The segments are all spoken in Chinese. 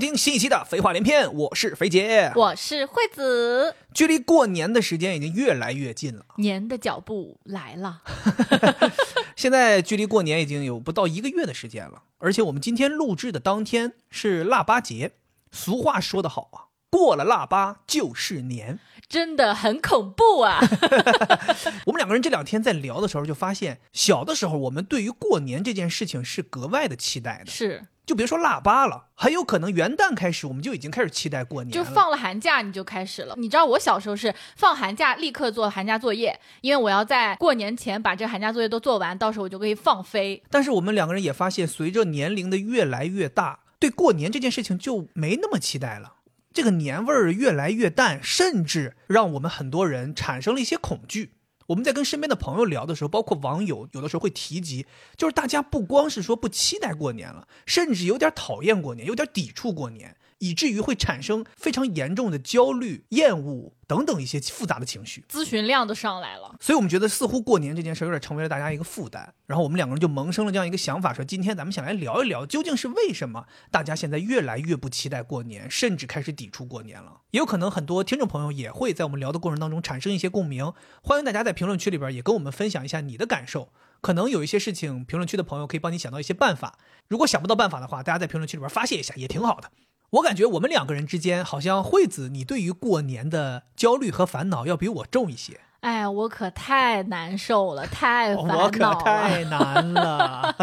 听新一期的《废话连篇》，我是肥姐，我是惠子。距离过年的时间已经越来越近了，年的脚步来了。现在距离过年已经有不到一个月的时间了，而且我们今天录制的当天是腊八节。俗话说得好啊，过了腊八就是年，真的很恐怖啊。我们两个人这两天在聊的时候，就发现小的时候我们对于过年这件事情是格外的期待的。是，就别说腊八了，很有可能元旦开始我们就已经开始期待过年就放了寒假你就开始了。你知道我小时候是放寒假立刻做寒假作业，因为我要在过年前把这寒假作业都做完，到时候我就可以放飞。但是我们两个人也发现，随着年龄的越来越大，对过年这件事情就没那么期待了。这个年味儿越来越淡，甚至让我们很多人产生了一些恐惧。我们在跟身边的朋友聊的时候，包括网友，有的时候会提及，就是大家不光是说不期待过年了，甚至有点讨厌过年，有点抵触过年。以至于会产生非常严重的焦虑、厌恶等等一些复杂的情绪，咨询量都上来了。所以我们觉得似乎过年这件事有点成为了大家一个负担。然后我们两个人就萌生了这样一个想法，说今天咱们想来聊一聊，究竟是为什么大家现在越来越不期待过年，甚至开始抵触过年了？也有可能很多听众朋友也会在我们聊的过程当中产生一些共鸣。欢迎大家在评论区里边也跟我们分享一下你的感受。可能有一些事情，评论区的朋友可以帮你想到一些办法。如果想不到办法的话，大家在评论区里边发泄一下也挺好的。我感觉我们两个人之间，好像惠子，你对于过年的焦虑和烦恼要比我重一些。哎，我可太难受了，太烦恼了，我可太难了。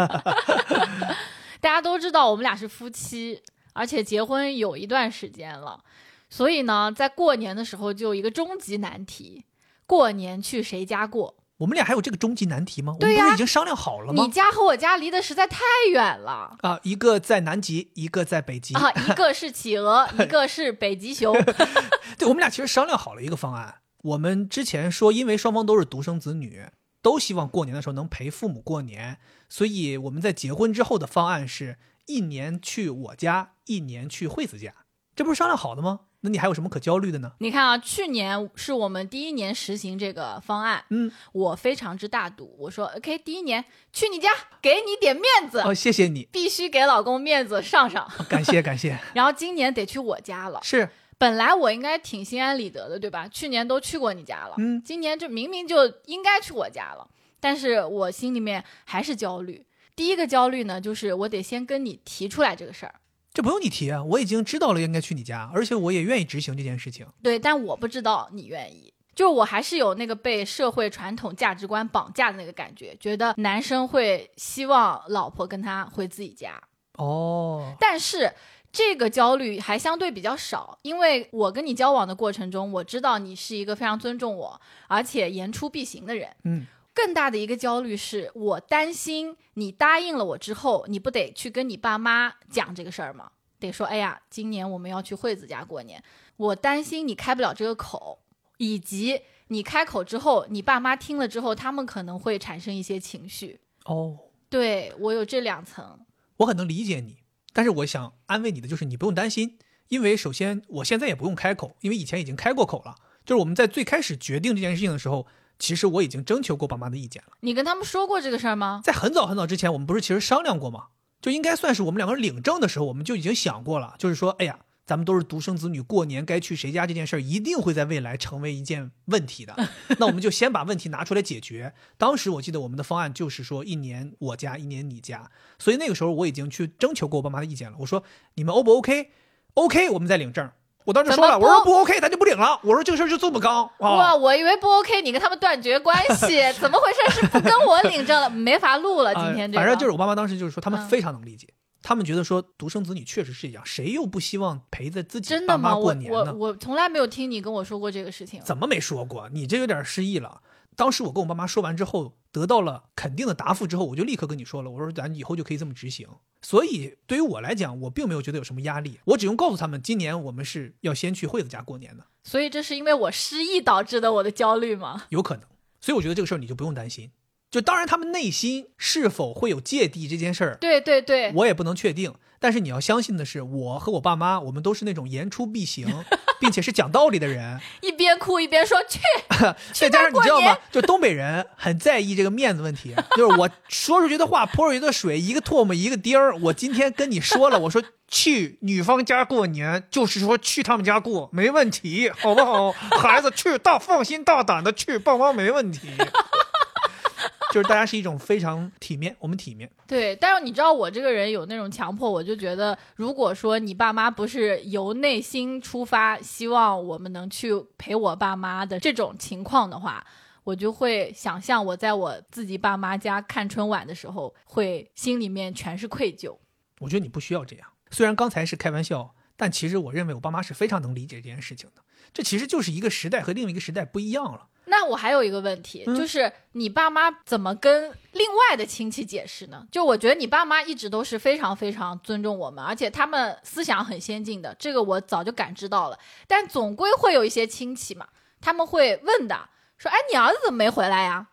大家都知道我们俩是夫妻，而且结婚有一段时间了，所以呢，在过年的时候就有一个终极难题：过年去谁家过？我们俩还有这个终极难题吗？对呀，我们不是已经商量好了吗？你家和我家离得实在太远了啊！一个在南极，一个在北极啊！一个是企鹅，一个是北极熊。对，我们俩其实商量好了一个方案。我们之前说，因为双方都是独生子女，都希望过年的时候能陪父母过年，所以我们在结婚之后的方案是一年去我家，一年去惠子家。这不是商量好的吗？那你还有什么可焦虑的呢？你看啊，去年是我们第一年实行这个方案，嗯，我非常之大度，我说 OK，第一年去你家，给你点面子哦，谢谢你，必须给老公面子上上，感谢感谢。然后今年得去我家了，是，本来我应该挺心安理得的，对吧？去年都去过你家了，嗯，今年这明明就应该去我家了，但是我心里面还是焦虑。第一个焦虑呢，就是我得先跟你提出来这个事儿。这不用你提啊，我已经知道了应该去你家，而且我也愿意执行这件事情。对，但我不知道你愿意，就是我还是有那个被社会传统价值观绑架的那个感觉，觉得男生会希望老婆跟他回自己家。哦，但是这个焦虑还相对比较少，因为我跟你交往的过程中，我知道你是一个非常尊重我，而且言出必行的人。嗯。更大的一个焦虑是我担心你答应了我之后，你不得去跟你爸妈讲这个事儿吗？得说，哎呀，今年我们要去惠子家过年，我担心你开不了这个口，以及你开口之后，你爸妈听了之后，他们可能会产生一些情绪。哦，对我有这两层，我很能理解你，但是我想安慰你的就是你不用担心，因为首先我现在也不用开口，因为以前已经开过口了，就是我们在最开始决定这件事情的时候。其实我已经征求过爸妈的意见了。你跟他们说过这个事儿吗？在很早很早之前，我们不是其实商量过吗？就应该算是我们两个人领证的时候，我们就已经想过了。就是说，哎呀，咱们都是独生子女，过年该去谁家这件事儿，一定会在未来成为一件问题的。那我们就先把问题拿出来解决。当时我记得我们的方案就是说，一年我家，一年你家。所以那个时候我已经去征求过我爸妈的意见了。我说，你们 O 不 OK？OK，我们再领证。我当时说了，我说不 OK，咱就不领了。我说这个事儿就这么刚。哇，我以为不 OK，你跟他们断绝关系，怎么回事？是不跟我领证了，没法录了。今天这反正就是我爸妈当时就是说，他们非常能理解，他们觉得说独生子女确实是一样，谁又不希望陪在自己爸妈过年呢？我我从来没有听你跟我说过这个事情。怎么没说过？你这有点失忆了。当时我跟我爸妈说完之后，得到了肯定的答复之后，我就立刻跟你说了，我说咱以后就可以这么执行。所以对于我来讲，我并没有觉得有什么压力，我只用告诉他们，今年我们是要先去惠子家过年的。所以这是因为我失忆导致的我的焦虑吗？有可能。所以我觉得这个事儿你就不用担心。就当然他们内心是否会有芥蒂这件事儿，对对对，我也不能确定。但是你要相信的是，我和我爸妈，我们都是那种言出必行，并且是讲道理的人。一边哭一边说去，再加上你知道吗？就东北人很在意这个面子问题，就是我说出去的话泼出去的水，一个唾沫一个钉儿。我今天跟你说了，我说去女方家过年，就是说去他们家过，没问题，好不好？孩子去大放心大胆的去，爸妈没问题。就是大家是一种非常体面，我们体面。对，但是你知道我这个人有那种强迫，我就觉得，如果说你爸妈不是由内心出发，希望我们能去陪我爸妈的这种情况的话，我就会想象我在我自己爸妈家看春晚的时候，会心里面全是愧疚。我觉得你不需要这样。虽然刚才是开玩笑，但其实我认为我爸妈是非常能理解这件事情的。这其实就是一个时代和另一个时代不一样了。那我还有一个问题，嗯就是你爸妈怎么跟另外的亲戚解释呢？就我觉得你爸妈一直都是非常非常尊重我们，而且他们思想很先进的，这个我早就感知到了。但总归会有一些亲戚嘛，他们会问的，说：“哎，你儿子怎么没回来呀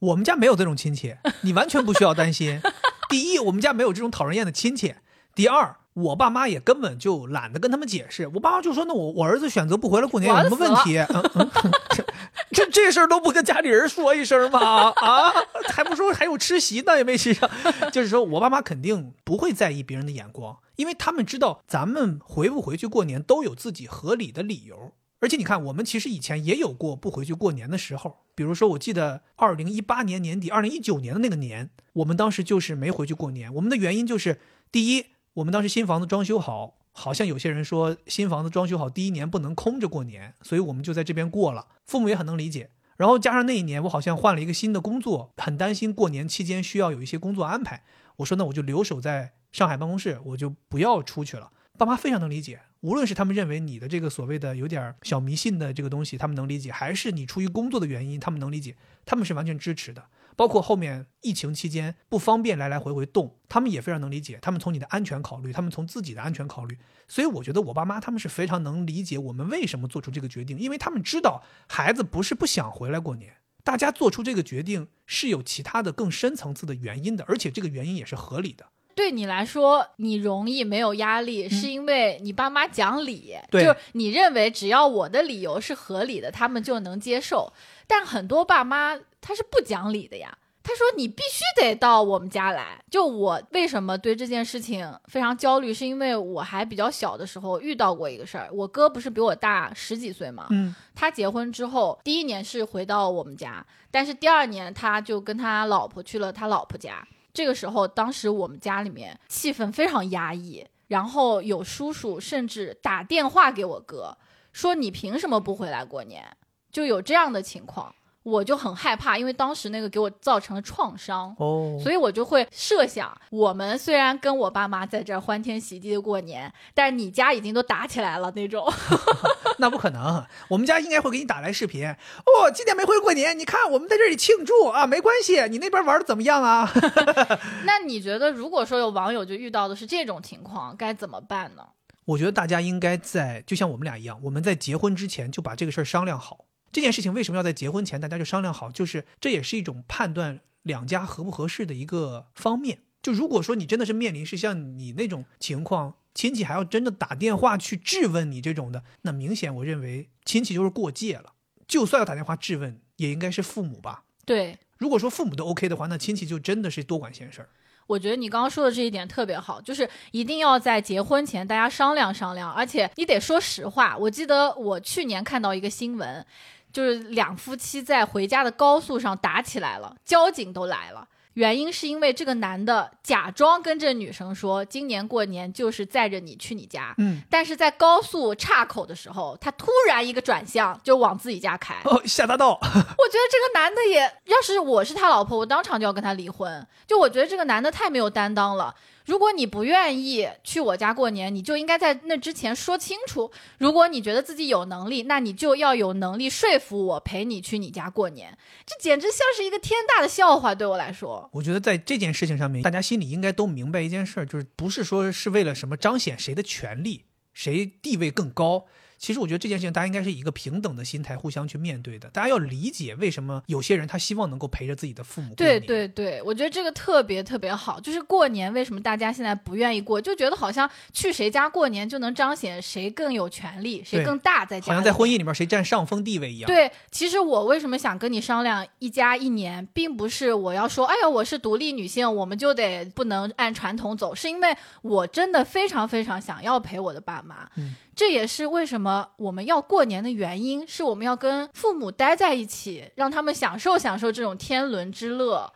我们家没有这种亲戚，你完全不需要担心。第一，我们家没有这种讨人厌的亲戚；第二，我爸妈也根本就懒得跟他们解释。我爸妈就说：“那我我儿子选择不回来过年有什么问题？”嗯嗯，这这事儿都不跟家里人说一声吗？啊，还不说还有吃席呢，也没吃上。就是说我爸妈肯定不会在意别人的眼光，因为他们知道咱们回不回去过年都有自己合理的理由。而且你看，我们其实以前也有过不回去过年的时候，比如说，我记得二零一八年年底、二零一九年的那个年，我们当时就是没回去过年。我们的原因就是，第一，我们当时新房子装修好，好像有些人说新房子装修好第一年不能空着过年，所以我们就在这边过了。父母也很能理解。然后加上那一年我好像换了一个新的工作，很担心过年期间需要有一些工作安排。我说那我就留守在上海办公室，我就不要出去了。爸妈非常能理解，无论是他们认为你的这个所谓的有点小迷信的这个东西，他们能理解，还是你出于工作的原因，他们能理解，他们是完全支持的。包括后面疫情期间不方便来来回回动，他们也非常能理解。他们从你的安全考虑，他们从自己的安全考虑，所以我觉得我爸妈他们是非常能理解我们为什么做出这个决定，因为他们知道孩子不是不想回来过年，大家做出这个决定是有其他的更深层次的原因的，而且这个原因也是合理的。？”对你来说，你容易没有压力，是因为你爸妈讲理，就是你认为只要我的理由是合理的，他们就能接受。但很多爸妈他是不讲理的呀。他说：“你必须得到我们家来。”就我为什么对这件事情非常焦虑，是因为我还比较小的时候遇到过一个事儿。我哥不是比我大十几岁嘛，嗯他结婚之后，第一年是回到我们家，但是第二年他就跟他老婆去了他老婆家。这个时候，当时我们家里面气氛非常压抑，然后有叔叔甚至打电话给我哥，说你凭什么不回来过年？就有这样的情况，我就很害怕，因为当时那个给我造成了创伤。哦，所以我就会设想，我们虽然跟我爸妈在这儿欢天喜地的过年，但是你家已经都打起来了那种。那不可能，我们家应该会给你打来视频。哦，今年没回过年，你看我们在这里庆祝啊，没关系，你那边玩的怎么样啊？那你觉得，如果说有网友就遇到的是这种情况，该怎么办呢？我觉得大家应该在，就像我们俩一样，我们在结婚之前就把这个事儿商量好。这件事情为什么要在结婚前大家就商量好？就是这也是一种判断两家合不合适的一个方面。就如果说你真的是面临是像你那种情况，亲戚还要真的打电话去质问你这种的，那明显我认为亲戚就是过界了。就算要打电话质问，也应该是父母吧。对，如果说父母都 OK 的话，那亲戚就真的是多管闲事儿。我觉得你刚刚说的这一点特别好，就是一定要在结婚前大家商量商量，而且你得说实话。我记得我去年看到一个新闻，就是两夫妻在回家的高速上打起来了，交警都来了。原因是因为这个男的假装跟这女生说，今年过年就是载着你去你家，嗯，但是在高速岔口的时候，他突然一个转向就往自己家开。哦，下大道。我觉得这个男的也，要是我是他老婆，我当场就要跟他离婚。就我觉得这个男的太没有担当了。如果你不愿意去我家过年，你就应该在那之前说清楚。如果你觉得自己有能力，那你就要有能力说服我陪你去你家过年。这简直像是一个天大的笑话，对我来说。我觉得在这件事情上面，大家心里应该都明白一件事儿，就是不是说是为了什么彰显谁的权利，谁地位更高。其实我觉得这件事情大家应该是以一个平等的心态互相去面对的。大家要理解为什么有些人他希望能够陪着自己的父母过对年。对对，我觉得这个特别特别好。就是过年为什么大家现在不愿意过，就觉得好像去谁家过年就能彰显谁更有权利，谁更大在家里。好像在婚姻里面谁占上风地位一样。对，其实我为什么想跟你商量一家一年，并不是我要说，哎呀，我是独立女性，我们就得不能按传统走，是因为我真的非常非常想要陪我的爸妈。嗯这也是为什么我们要过年的原因，是我们要跟父母待在一起，让他们享受享受这种天伦之乐。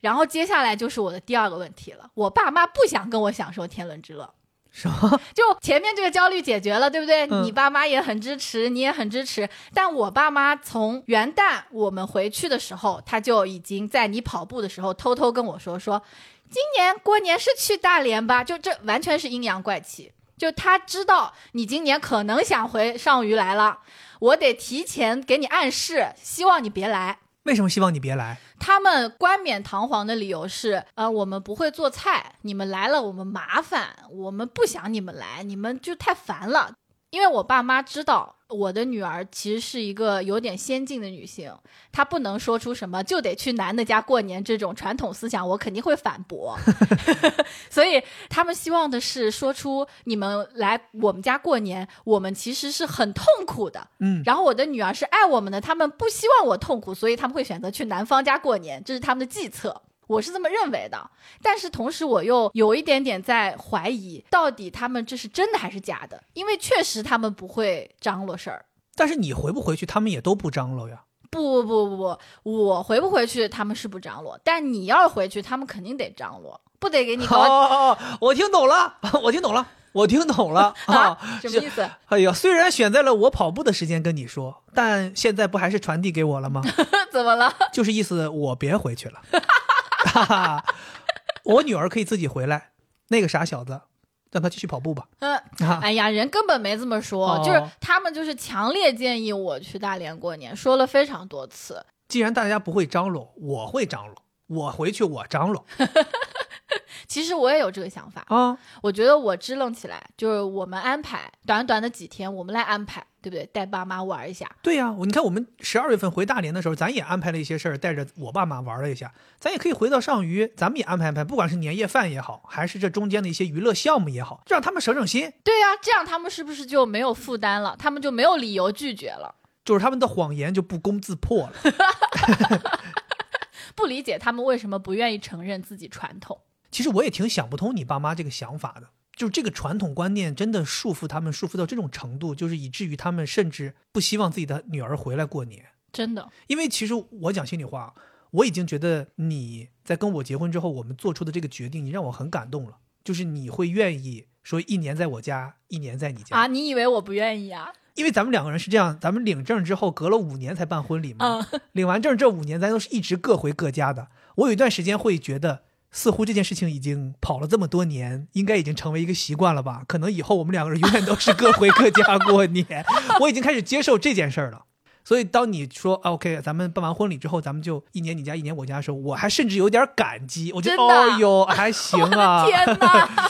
然后接下来就是我的第二个问题了，我爸妈不想跟我享受天伦之乐。什么？就前面这个焦虑解决了，对不对？嗯你爸妈也很支持，你也很支持。但我爸妈从元旦我们回去的时候，他就已经在你跑步的时候偷偷跟我说说，今年过年是去大连吧？就这完全是阴阳怪气。就他知道你今年可能想回上虞来了，我得提前给你暗示，希望你别来。为什么希望你别来？他们冠冕堂皇的理由是，呃，我们不会做菜，你们来了我们麻烦，我们不想你们来，你们就太烦了。因为我爸妈知道我的女儿其实是一个有点先进的女性，她不能说出什么就得去男的家过年这种传统思想，我肯定会反驳。所以他们希望的是说出你们来我们家过年，我们其实是很痛苦的，嗯，然后我的女儿是爱我们的，他们不希望我痛苦，所以他们会选择去男方家过年，这是他们的计策。我是这么认为的，但是同时我又有一点点在怀疑，到底他们这是真的还是假的？因为确实他们不会张罗事儿。但是你回不回去，他们也都不张罗呀。不不不不不，我回不回去他们是不张罗，但你要是回去，他们肯定得张罗，不得给你哦搞哦哦，我听懂了，我听懂了，我听懂了啊啊？什么意思？哎呀，虽然选在了我跑步的时间跟你说，但现在不还是传递给我了吗？怎么了？就是意思我别回去了，哈哈，我女儿可以自己回来，那个傻小子，让他继续跑步吧。嗯，啊，哎呀，人根本没这么说，哦就是他们就是强烈建议我去大连过年，说了非常多次。既然大家不会张罗，我会张罗，我回去我张罗 其实我也有这个想法，啊。我觉得我支棱起来，就是我们安排短短的几天，我们来安排，对不对？带爸妈玩一下。对呀、我你看我们十二月份回大连的时候，咱也安排了一些事儿，带着我爸妈玩了一下。咱也可以回到上虞，咱们也安排安排，不管是年夜饭也好，还是这中间的一些娱乐项目也好，让他们省省心。对呀、这样他们是不是就没有负担了？他们就没有理由拒绝了。就是他们的谎言就不攻自破了。不理解他们为什么不愿意承认自己传统。其实我也挺想不通你爸妈这个想法的，就是这个传统观念真的束缚他们，束缚到这种程度，就是以至于他们甚至不希望自己的女儿回来过年。真的，因为其实我讲心里话，我已经觉得你在跟我结婚之后，我们做出的这个决定，你让我很感动了。就是你会愿意说一年在我家，一年在你家啊，你以为我不愿意啊？因为咱们两个人是这样，咱们领证之后隔了五年才办婚礼嘛。嗯，领完证这五年，咱都是一直各回各家的。我有一段时间会觉得，似乎这件事情已经跑了这么多年，应该已经成为一个习惯了吧？可能以后我们两个人永远都是各回各家过年。我已经开始接受这件事儿了。所以当你说啊 OK，咱们办完婚礼之后，咱们就一年你家一年我家的时候，我还甚至有点感激。我觉得哦哟，还行啊。天哪！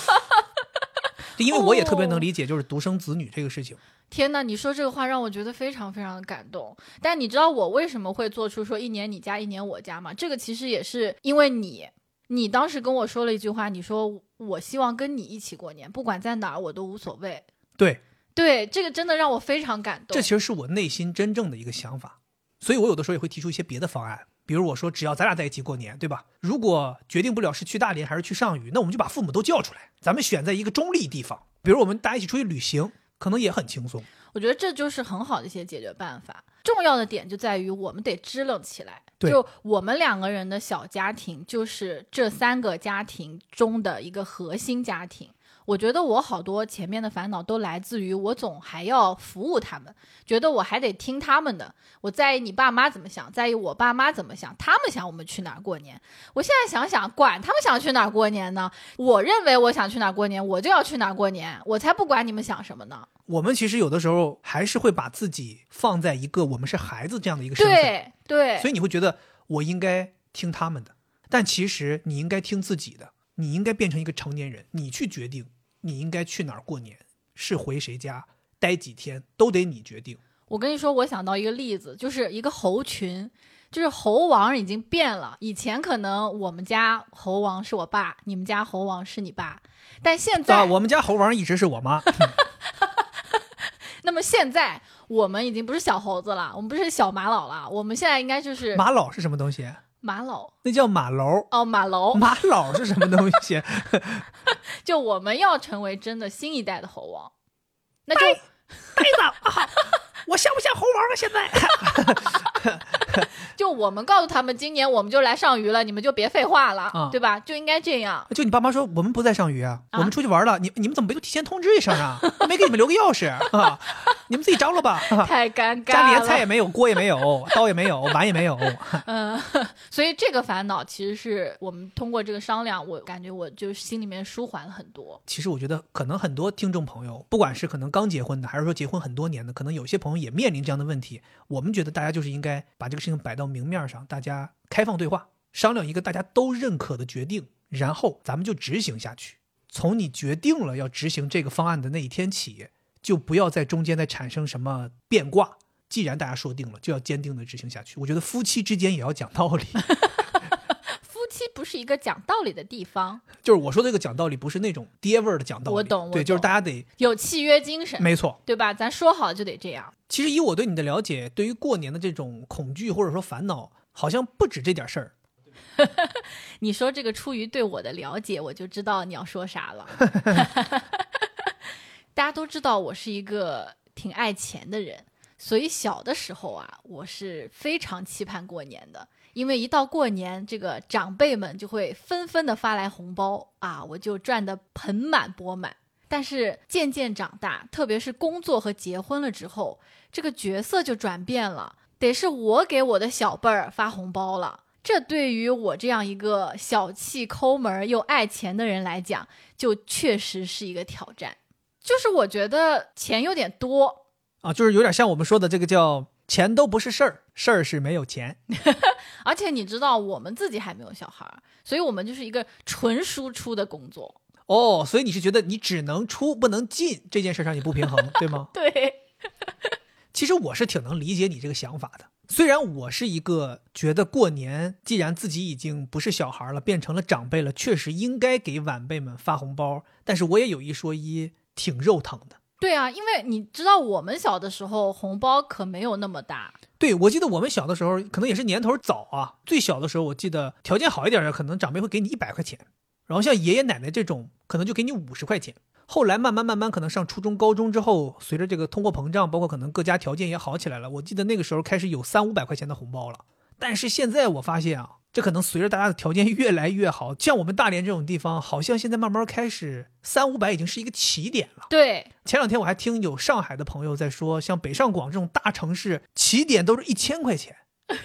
因为我也特别能理解，就是独生子女这个事情。天呐，你说这个话让我觉得非常非常的感动。但你知道我为什么会做出说一年你家一年我家吗？这个其实也是因为你，你当时跟我说了一句话，你说我希望跟你一起过年，不管在哪儿我都无所谓。对，对，这个真的让我非常感动。这其实是我内心真正的一个想法，所以我有的时候也会提出一些别的方案，比如我说只要咱俩在一起过年，对吧？如果决定不了是去大连还是去上虞，那我们就把父母都叫出来，咱们选在一个中立地方，比如我们大家一起出去旅行，可能也很轻松。我觉得这就是很好的一些解决办法。重要的点就在于我们得支棱起来。对就我们两个人的小家庭，就是这三个家庭中的一个核心家庭。我觉得我好多前面的烦恼都来自于我总还要服务他们，觉得我还得听他们的。我在意你爸妈怎么想，在意我爸妈怎么想，他们想我们去哪儿过年。我现在想想，管他们想去哪儿过年呢？我认为我想去哪儿过年，我就要去哪儿过年，我才不管你们想什么呢。我们其实有的时候还是会把自己放在一个我们是孩子这样的一个身份，对对，所以你会觉得我应该听他们的，但其实你应该听自己的，你应该变成一个成年人，你去决定你应该去哪儿过年，是回谁家，待几天，都得你决定。我跟你说，我想到一个例子，就是一个猴群，就是猴王已经变了。以前可能我们家猴王是我爸，你们家猴王是你爸，但现在，啊，我们家猴王一直是我妈。那么现在我们已经不是小猴子了，我们不是小马老了，我们现在应该就是马老是什么东西？马老那叫马楼。哦，马楼。马老是什么东西？就我们要成为真的新一代的猴王，那就呆子啊！我像不像猴王啊？现在 就我们告诉他们，今年我们就来上鱼了，你们就别废话了，啊对吧？就应该这样。就你爸妈说我们不在上鱼啊，啊我们出去玩了。你你们怎么没有提前通知一声啊？没给你们留个钥匙啊？你们自己张罗吧。啊太尴尬了，家里连菜也没有，锅也没有，刀也没有，碗也没有。嗯，所以这个烦恼其实是我们通过这个商量，我感觉我就心里面舒缓了很多。其实我觉得，可能很多听众朋友，不管是可能刚结婚的，还是说结婚很多年的，可能有些朋友也面临这样的问题。我们觉得大家就是应该把这个事情摆到明面上，大家开放对话，商量一个大家都认可的决定，然后咱们就执行下去。从你决定了要执行这个方案的那一天起，就不要在中间再产生什么变卦。既然大家说定了，就要坚定的执行下去。我觉得夫妻之间也要讲道理。夫妻不是一个讲道理的地方，就是我说的这个讲道理，不是那种爹味儿的讲道理。我懂我对，就是大家得有契约精神，没错。对吧？咱说好就得这样。其实以我对你的了解，对于过年的这种恐惧或者说烦恼，好像不止这点事儿。你说这个出于对我的了解，我就知道你要说啥了。大家都知道我是一个挺爱钱的人，所以小的时候啊，我是非常期盼过年的。因为一到过年，这个长辈们就会纷纷的发来红包啊，我就赚得盆满钵满。但是渐渐长大，特别是工作和结婚了之后，这个角色就转变了，得是我给我的小辈儿发红包了。这对于我这样一个小气抠门儿又爱钱的人来讲，就确实是一个挑战。就是我觉得钱有点多，啊，就是有点像我们说的这个叫钱都不是事儿，事儿是没有钱。而且你知道我们自己还没有小孩儿，所以我们就是一个纯输出的工作。哦，所以你是觉得你只能出不能进这件事上你不平衡，对吗？对，其实我是挺能理解你这个想法的。虽然我是一个觉得过年既然自己已经不是小孩了，变成了长辈了，确实应该给晚辈们发红包，但是我也有一说一，挺肉疼的。对啊，因为你知道我们小的时候红包可没有那么大，对，我记得我们小的时候，可能也是年头早啊。最小的时候，我记得条件好一点的，可能长辈会给你一百块钱，然后像爷爷奶奶这种，可能就给你五十块钱。后来慢慢慢慢，可能上初中、高中之后，随着这个通货膨胀，包括可能各家条件也好起来了，我记得那个时候开始有三五百块钱的红包了。但是现在我发现啊，这可能随着大家的条件越来越好，像我们大连这种地方，好像现在慢慢开始三五百已经是一个起点了。对，前两天我还听有上海的朋友在说，像北上广这种大城市，起点都是一千块钱，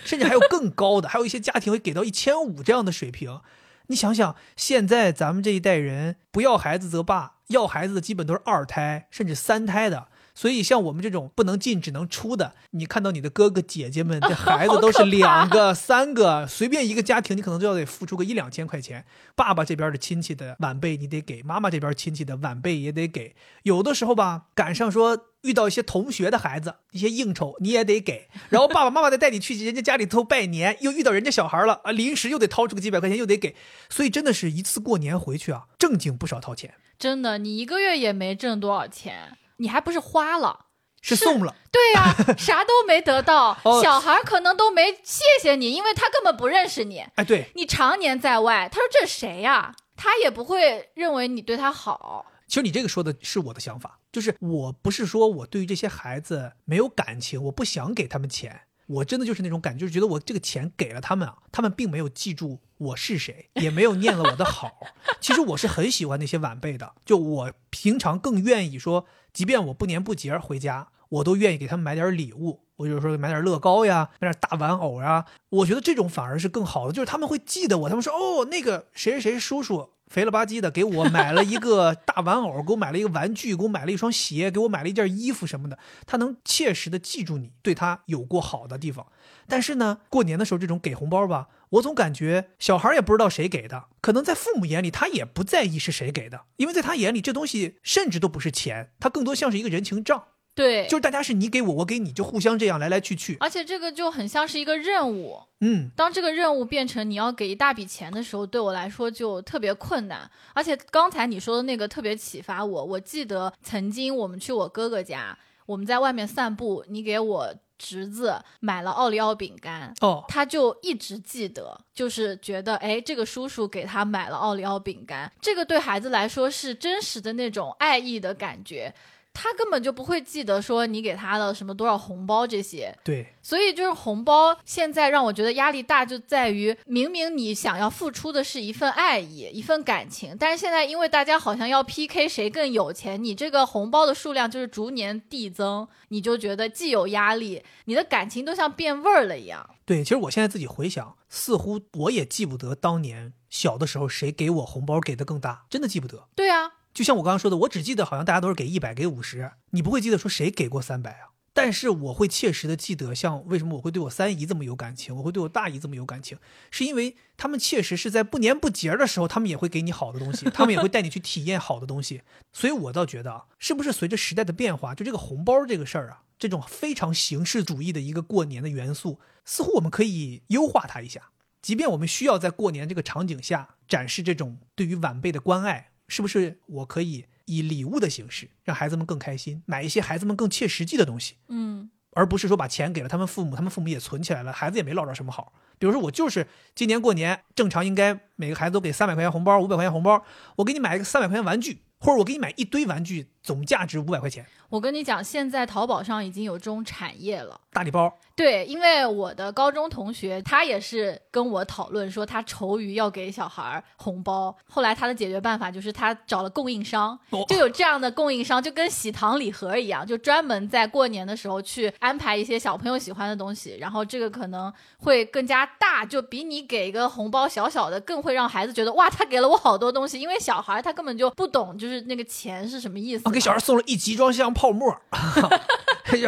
甚至还有更高的，还有一些家庭会给到一千五这样的水平。你想想，现在咱们这一代人不要孩子则罢，要孩子的基本都是二胎甚至三胎的。所以像我们这种不能进只能出的，你看到你的哥哥姐姐们，这 孩子都是两个、三个，随便一个家庭，你可能就要得付出个一两千块钱。爸爸这边的亲戚的晚辈你得给，妈妈这边亲戚的晚辈也得给。有的时候吧，赶上说遇到一些同学的孩子，一些应酬你也得给。然后爸爸妈妈再带你去人家家里头拜年，又遇到人家小孩了啊，临时又得掏出个几百块钱又得给。所以真的是一次过年回去啊，正经不少掏钱，真的，你一个月也没挣多少钱，你还不是花了。是送了。对呀、啥都没得到，哦小孩可能都没谢谢你，因为他根本不认识你。哎，对，你常年在外，他说这谁呀、他也不会认为你对他好。其实你这个说的是我的想法，就是我不是说我对于这些孩子没有感情，我不想给他们钱，我真的就是那种感觉，就是觉得我这个钱给了他们啊，他们并没有记住我是谁，也没有念了我的好。其实我是很喜欢那些晚辈的，就我平常更愿意说，即便我不年不节回家，我都愿意给他们买点礼物。我有时候买点乐高呀，买点大玩偶呀，我觉得这种反而是更好的，就是他们会记得我，他们说哦，那个谁谁谁叔叔肥了吧唧的给我买了一个大玩偶，给我买了一个玩具，给我买了一双鞋，给我买了一件衣服什么的，他能切实的记住你对他有过好的地方。但是呢，过年的时候这种给红包吧，我总感觉小孩也不知道谁给的，可能在父母眼里他也不在意是谁给的，因为在他眼里这东西甚至都不是钱，它更多像是一个人情账。对，就是大家是你给我，我给你，就互相这样来来去去。而且这个就很像是一个任务。嗯，当这个任务变成你要给一大笔钱的时候，对我来说就特别困难。而且刚才你说的那个特别启发我。我记得曾经我们去我哥哥家，我们在外面散步，你给我侄子买了奥利奥饼干，哦，他就一直记得，就是觉得哎，这个叔叔给他买了奥利奥饼干，这个对孩子来说是真实的那种爱意的感觉。他根本就不会记得说你给他的什么多少红包这些，对，所以就是红包现在让我觉得压力大，就在于明明你想要付出的是一份爱意、一份感情，但是现在因为大家好像要 PK 谁更有钱，你这个红包的数量就是逐年递增，你就觉得既有压力，你的感情都像变味儿了一样。对，其实我现在自己回想，似乎我也记不得当年小的时候谁给我红包给的更大，真的记不得。对啊。就像我刚刚说的，我只记得好像大家都是给一百、给五十，你不会记得说谁给过三百啊。但是我会切实的记得，像为什么我会对我三姨这么有感情，我会对我大姨这么有感情，是因为他们确实是在不年不节的时候，他们也会给你好的东西，他们也会带你去体验好的东西。所以我倒觉得啊，是不是随着时代的变化，就这个红包这个事儿啊，这种非常形式主义的一个过年的元素，似乎我们可以优化它一下。即便我们需要在过年这个场景下展示这种对于晚辈的关爱。是不是我可以以礼物的形式让孩子们更开心，买一些孩子们更切实际的东西？嗯，而不是说把钱给了他们父母，他们父母也存起来了，孩子也没捞着什么好。比如说我就是今年过年，正常应该每个孩子都给三百块钱红包，五百块钱红包，我给你买一个三百块钱玩具，或者我给你买一堆玩具，总价值五百块钱。我跟你讲，现在淘宝上已经有这种产业了，大礼包。对，因为我的高中同学，他也是跟我讨论说，他愁于要给小孩红包。后来他的解决办法就是他找了供应商，就有这样的供应商，就跟喜糖礼盒一样，就专门在过年的时候去安排一些小朋友喜欢的东西。然后这个可能会更加大，就比你给一个红包小小的，更会让孩子觉得哇，他给了我好多东西。因为小孩他根本就不懂，就是那个钱是什么意思。给小孩送了一集装箱泡沫。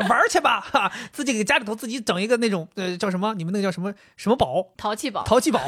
玩去吧，哈，自己给家里头自己整一个那种呃叫什么？你们那个叫什么什么宝？淘气宝。淘气宝。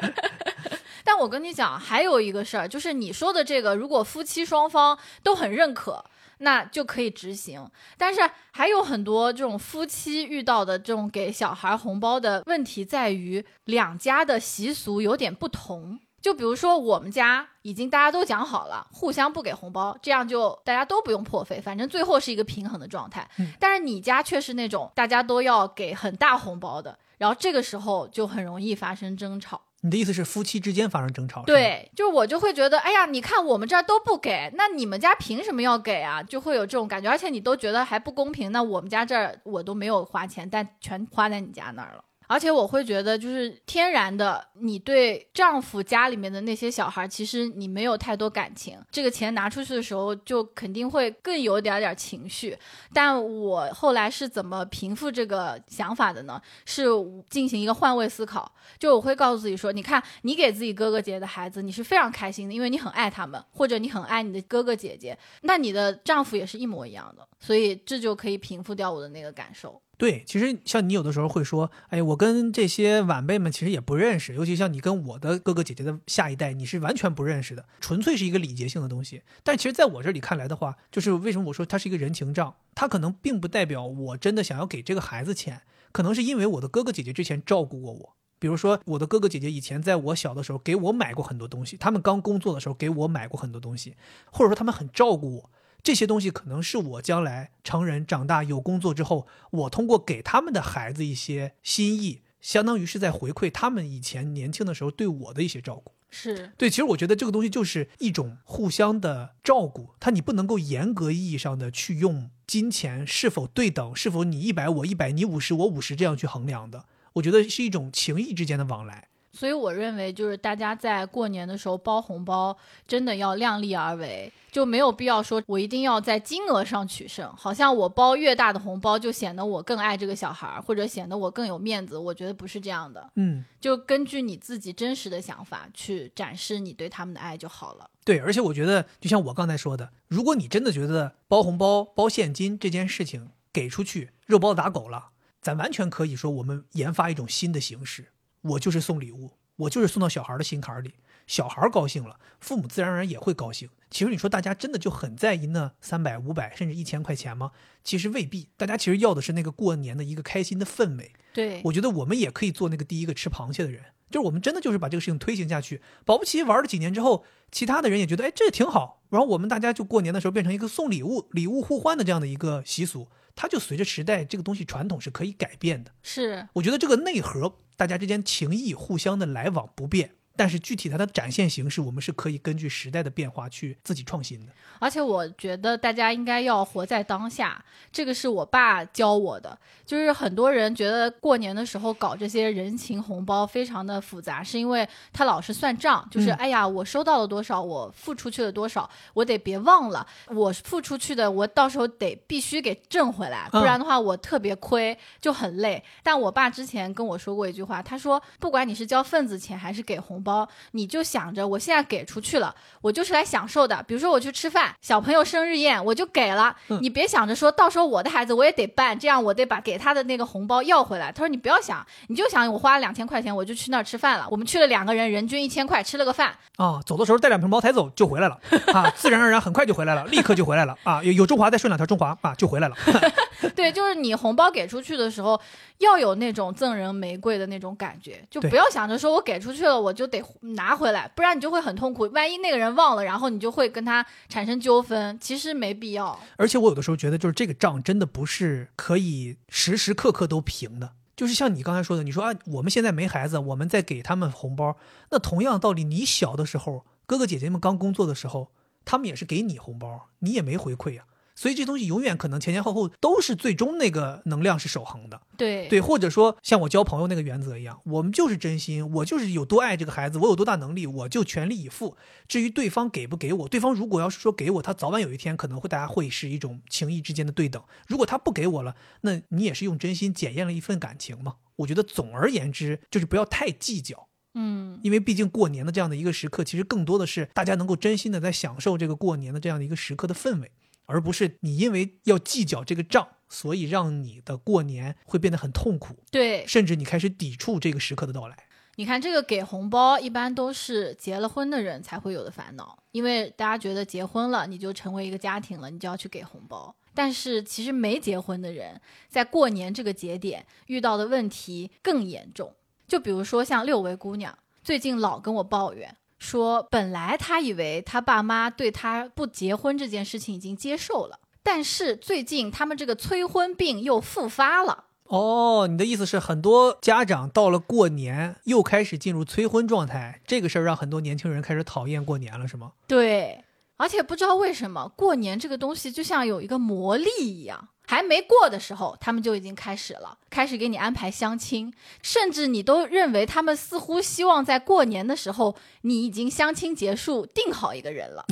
但我跟你讲，还有一个事儿，就是你说的这个，如果夫妻双方都很认可，那就可以执行。但是还有很多这种夫妻遇到的这种给小孩红包的问题，在于两家的习俗有点不同。就比如说，我们家已经大家都讲好了，互相不给红包，这样就大家都不用破费，反正最后是一个平衡的状态。但是你家却是那种大家都要给很大红包的，然后这个时候就很容易发生争吵。你的意思是夫妻之间发生争吵？对，就是我就会觉得，哎呀，你看我们这儿都不给，那你们家凭什么要给啊？就会有这种感觉，而且你都觉得还不公平，那我们家这儿我都没有花钱，但全花在你家那儿了。而且我会觉得，就是天然的，你对丈夫家里面的那些小孩，其实你没有太多感情。这个钱拿出去的时候，就肯定会更有点点情绪。但我后来是怎么平复这个想法的呢？是进行一个换位思考，就我会告诉自己说：，你看，你给自己哥哥姐姐的孩子，你是非常开心的，因为你很爱他们，或者你很爱你的哥哥姐姐，那你的丈夫也是一模一样的，所以这就可以平复掉我的那个感受。对，其实像你有的时候会说，哎，我跟这些晚辈们其实也不认识，尤其像你跟我的哥哥姐姐的下一代，你是完全不认识的，纯粹是一个礼节性的东西。但其实在我这里看来的话，就是为什么我说它是一个人情账，它可能并不代表我真的想要给这个孩子钱，可能是因为我的哥哥姐姐之前照顾过我，比如说我的哥哥姐姐以前在我小的时候给我买过很多东西，他们刚工作的时候给我买过很多东西，或者说他们很照顾我。这些东西可能是我将来成人长大有工作之后，我通过给他们的孩子一些心意，相当于是在回馈他们以前年轻的时候对我的一些照顾。是对，其实我觉得这个东西就是一种互相的照顾，它你不能够严格意义上的去用金钱是否对等，是否你一百我一百你五十我五十这样去衡量的。我觉得是一种情谊之间的往来。所以我认为，就是大家在过年的时候包红包，真的要量力而为，就没有必要说我一定要在金额上取胜，好像我包越大的红包就显得我更爱这个小孩，或者显得我更有面子。我觉得不是这样的，嗯，就根据你自己真实的想法去展示你对他们的爱就好了。对，而且我觉得，就像我刚才说的，如果你真的觉得包红包、包现金这件事情给出去肉包子打狗了，咱完全可以说我们研发一种新的形式。我就是送礼物，我就是送到小孩的心坎里。小孩高兴了，父母自然而然也会高兴。其实你说大家真的就很在意那三百、五百甚至一千块钱吗？其实未必，大家其实要的是那个过年的一个开心的氛围。对，我觉得我们也可以做那个第一个吃螃蟹的人，就是我们真的就是把这个事情推行下去，保不齐玩了几年之后，其他的人也觉得哎这也挺好，然后我们大家就过年的时候变成一个送礼物、礼物互换的这样的一个习俗，它就随着时代这个东西传统是可以改变的。是我觉得这个内核，大家之间情谊互相的来往不变，但是具体它的展现形式，我们是可以根据时代的变化去自己创新的。而且我觉得大家应该要活在当下，这个是我爸教我的。就是很多人觉得过年的时候搞这些人情红包非常的复杂，是因为他老是算账，就是、嗯哎呀，我收到了多少，我付出去了多少，我得别忘了，我付出去的，我到时候得必须给挣回来，嗯不然的话我特别亏，就很累。但我爸之前跟我说过一句话，他说，不管你是交份子钱还是给红包，你就想着我现在给出去了，我就是来享受的。比如说我去吃饭，小朋友生日宴，我就给了，嗯你别想着说到时候我的孩子我也得办，这样我得把给他的那个红包要回来。他说你不要想，你就想我花了两千块钱，我就去那儿吃饭了。我们去了两个人，人均一千块，吃了个饭。啊，走的时候带两瓶茅台走就回来了啊，自然而然很快就回来了，立刻就回来了啊，有有中华再顺两条中华啊就回来了。对，就是你红包给出去的时候，要有那种赠人玫瑰的那种感觉，就不要想着说我给出去了，我就得拿回来，不然你就会很痛苦。万一那个人忘了，然后你就会跟他产生纠纷，其实没必要。而且我有的时候觉得，就是这个账真的不是可以时时刻刻都平的。就是像你刚才说的，你说啊，我们现在没孩子，我们在给他们红包，那同样道理，你小的时候，哥哥姐姐们刚工作的时候，他们也是给你红包，你也没回馈呀、所以这东西永远可能前前后后都是最终那个能量是守恒的。对对，或者说像我交朋友那个原则一样，我们就是真心，我就是有多爱这个孩子，我有多大能力，我就全力以赴。至于对方给不给我，对方如果要是说给我，他早晚有一天可能会大家会是一种情谊之间的对等。如果他不给我了，那你也是用真心检验了一份感情嘛。我觉得总而言之，就是不要太计较。嗯，因为毕竟过年的这样的一个时刻，其实更多的是大家能够真心的在享受这个过年的这样的一个时刻的氛围，而不是你因为要计较这个账，所以让你的过年会变得很痛苦。对，甚至你开始抵触这个时刻的到来。你看这个给红包，一般都是结了婚的人才会有的烦恼，因为大家觉得结婚了你就成为一个家庭了，你就要去给红包。但是其实没结婚的人，在过年这个节点遇到的问题更严重。就比如说像六位姑娘，最近老跟我抱怨说，本来他以为他爸妈对他不结婚这件事情已经接受了，但是最近他们这个催婚病又复发了。哦，你的意思是很多家长到了过年又开始进入催婚状态，这个事儿让很多年轻人开始讨厌过年了，是吗？对，而且不知道为什么过年这个东西就像有一个魔力一样，还没过的时候，他们就已经开始了，开始给你安排相亲，甚至你都认为他们似乎希望在过年的时候，你已经相亲结束，定好一个人了。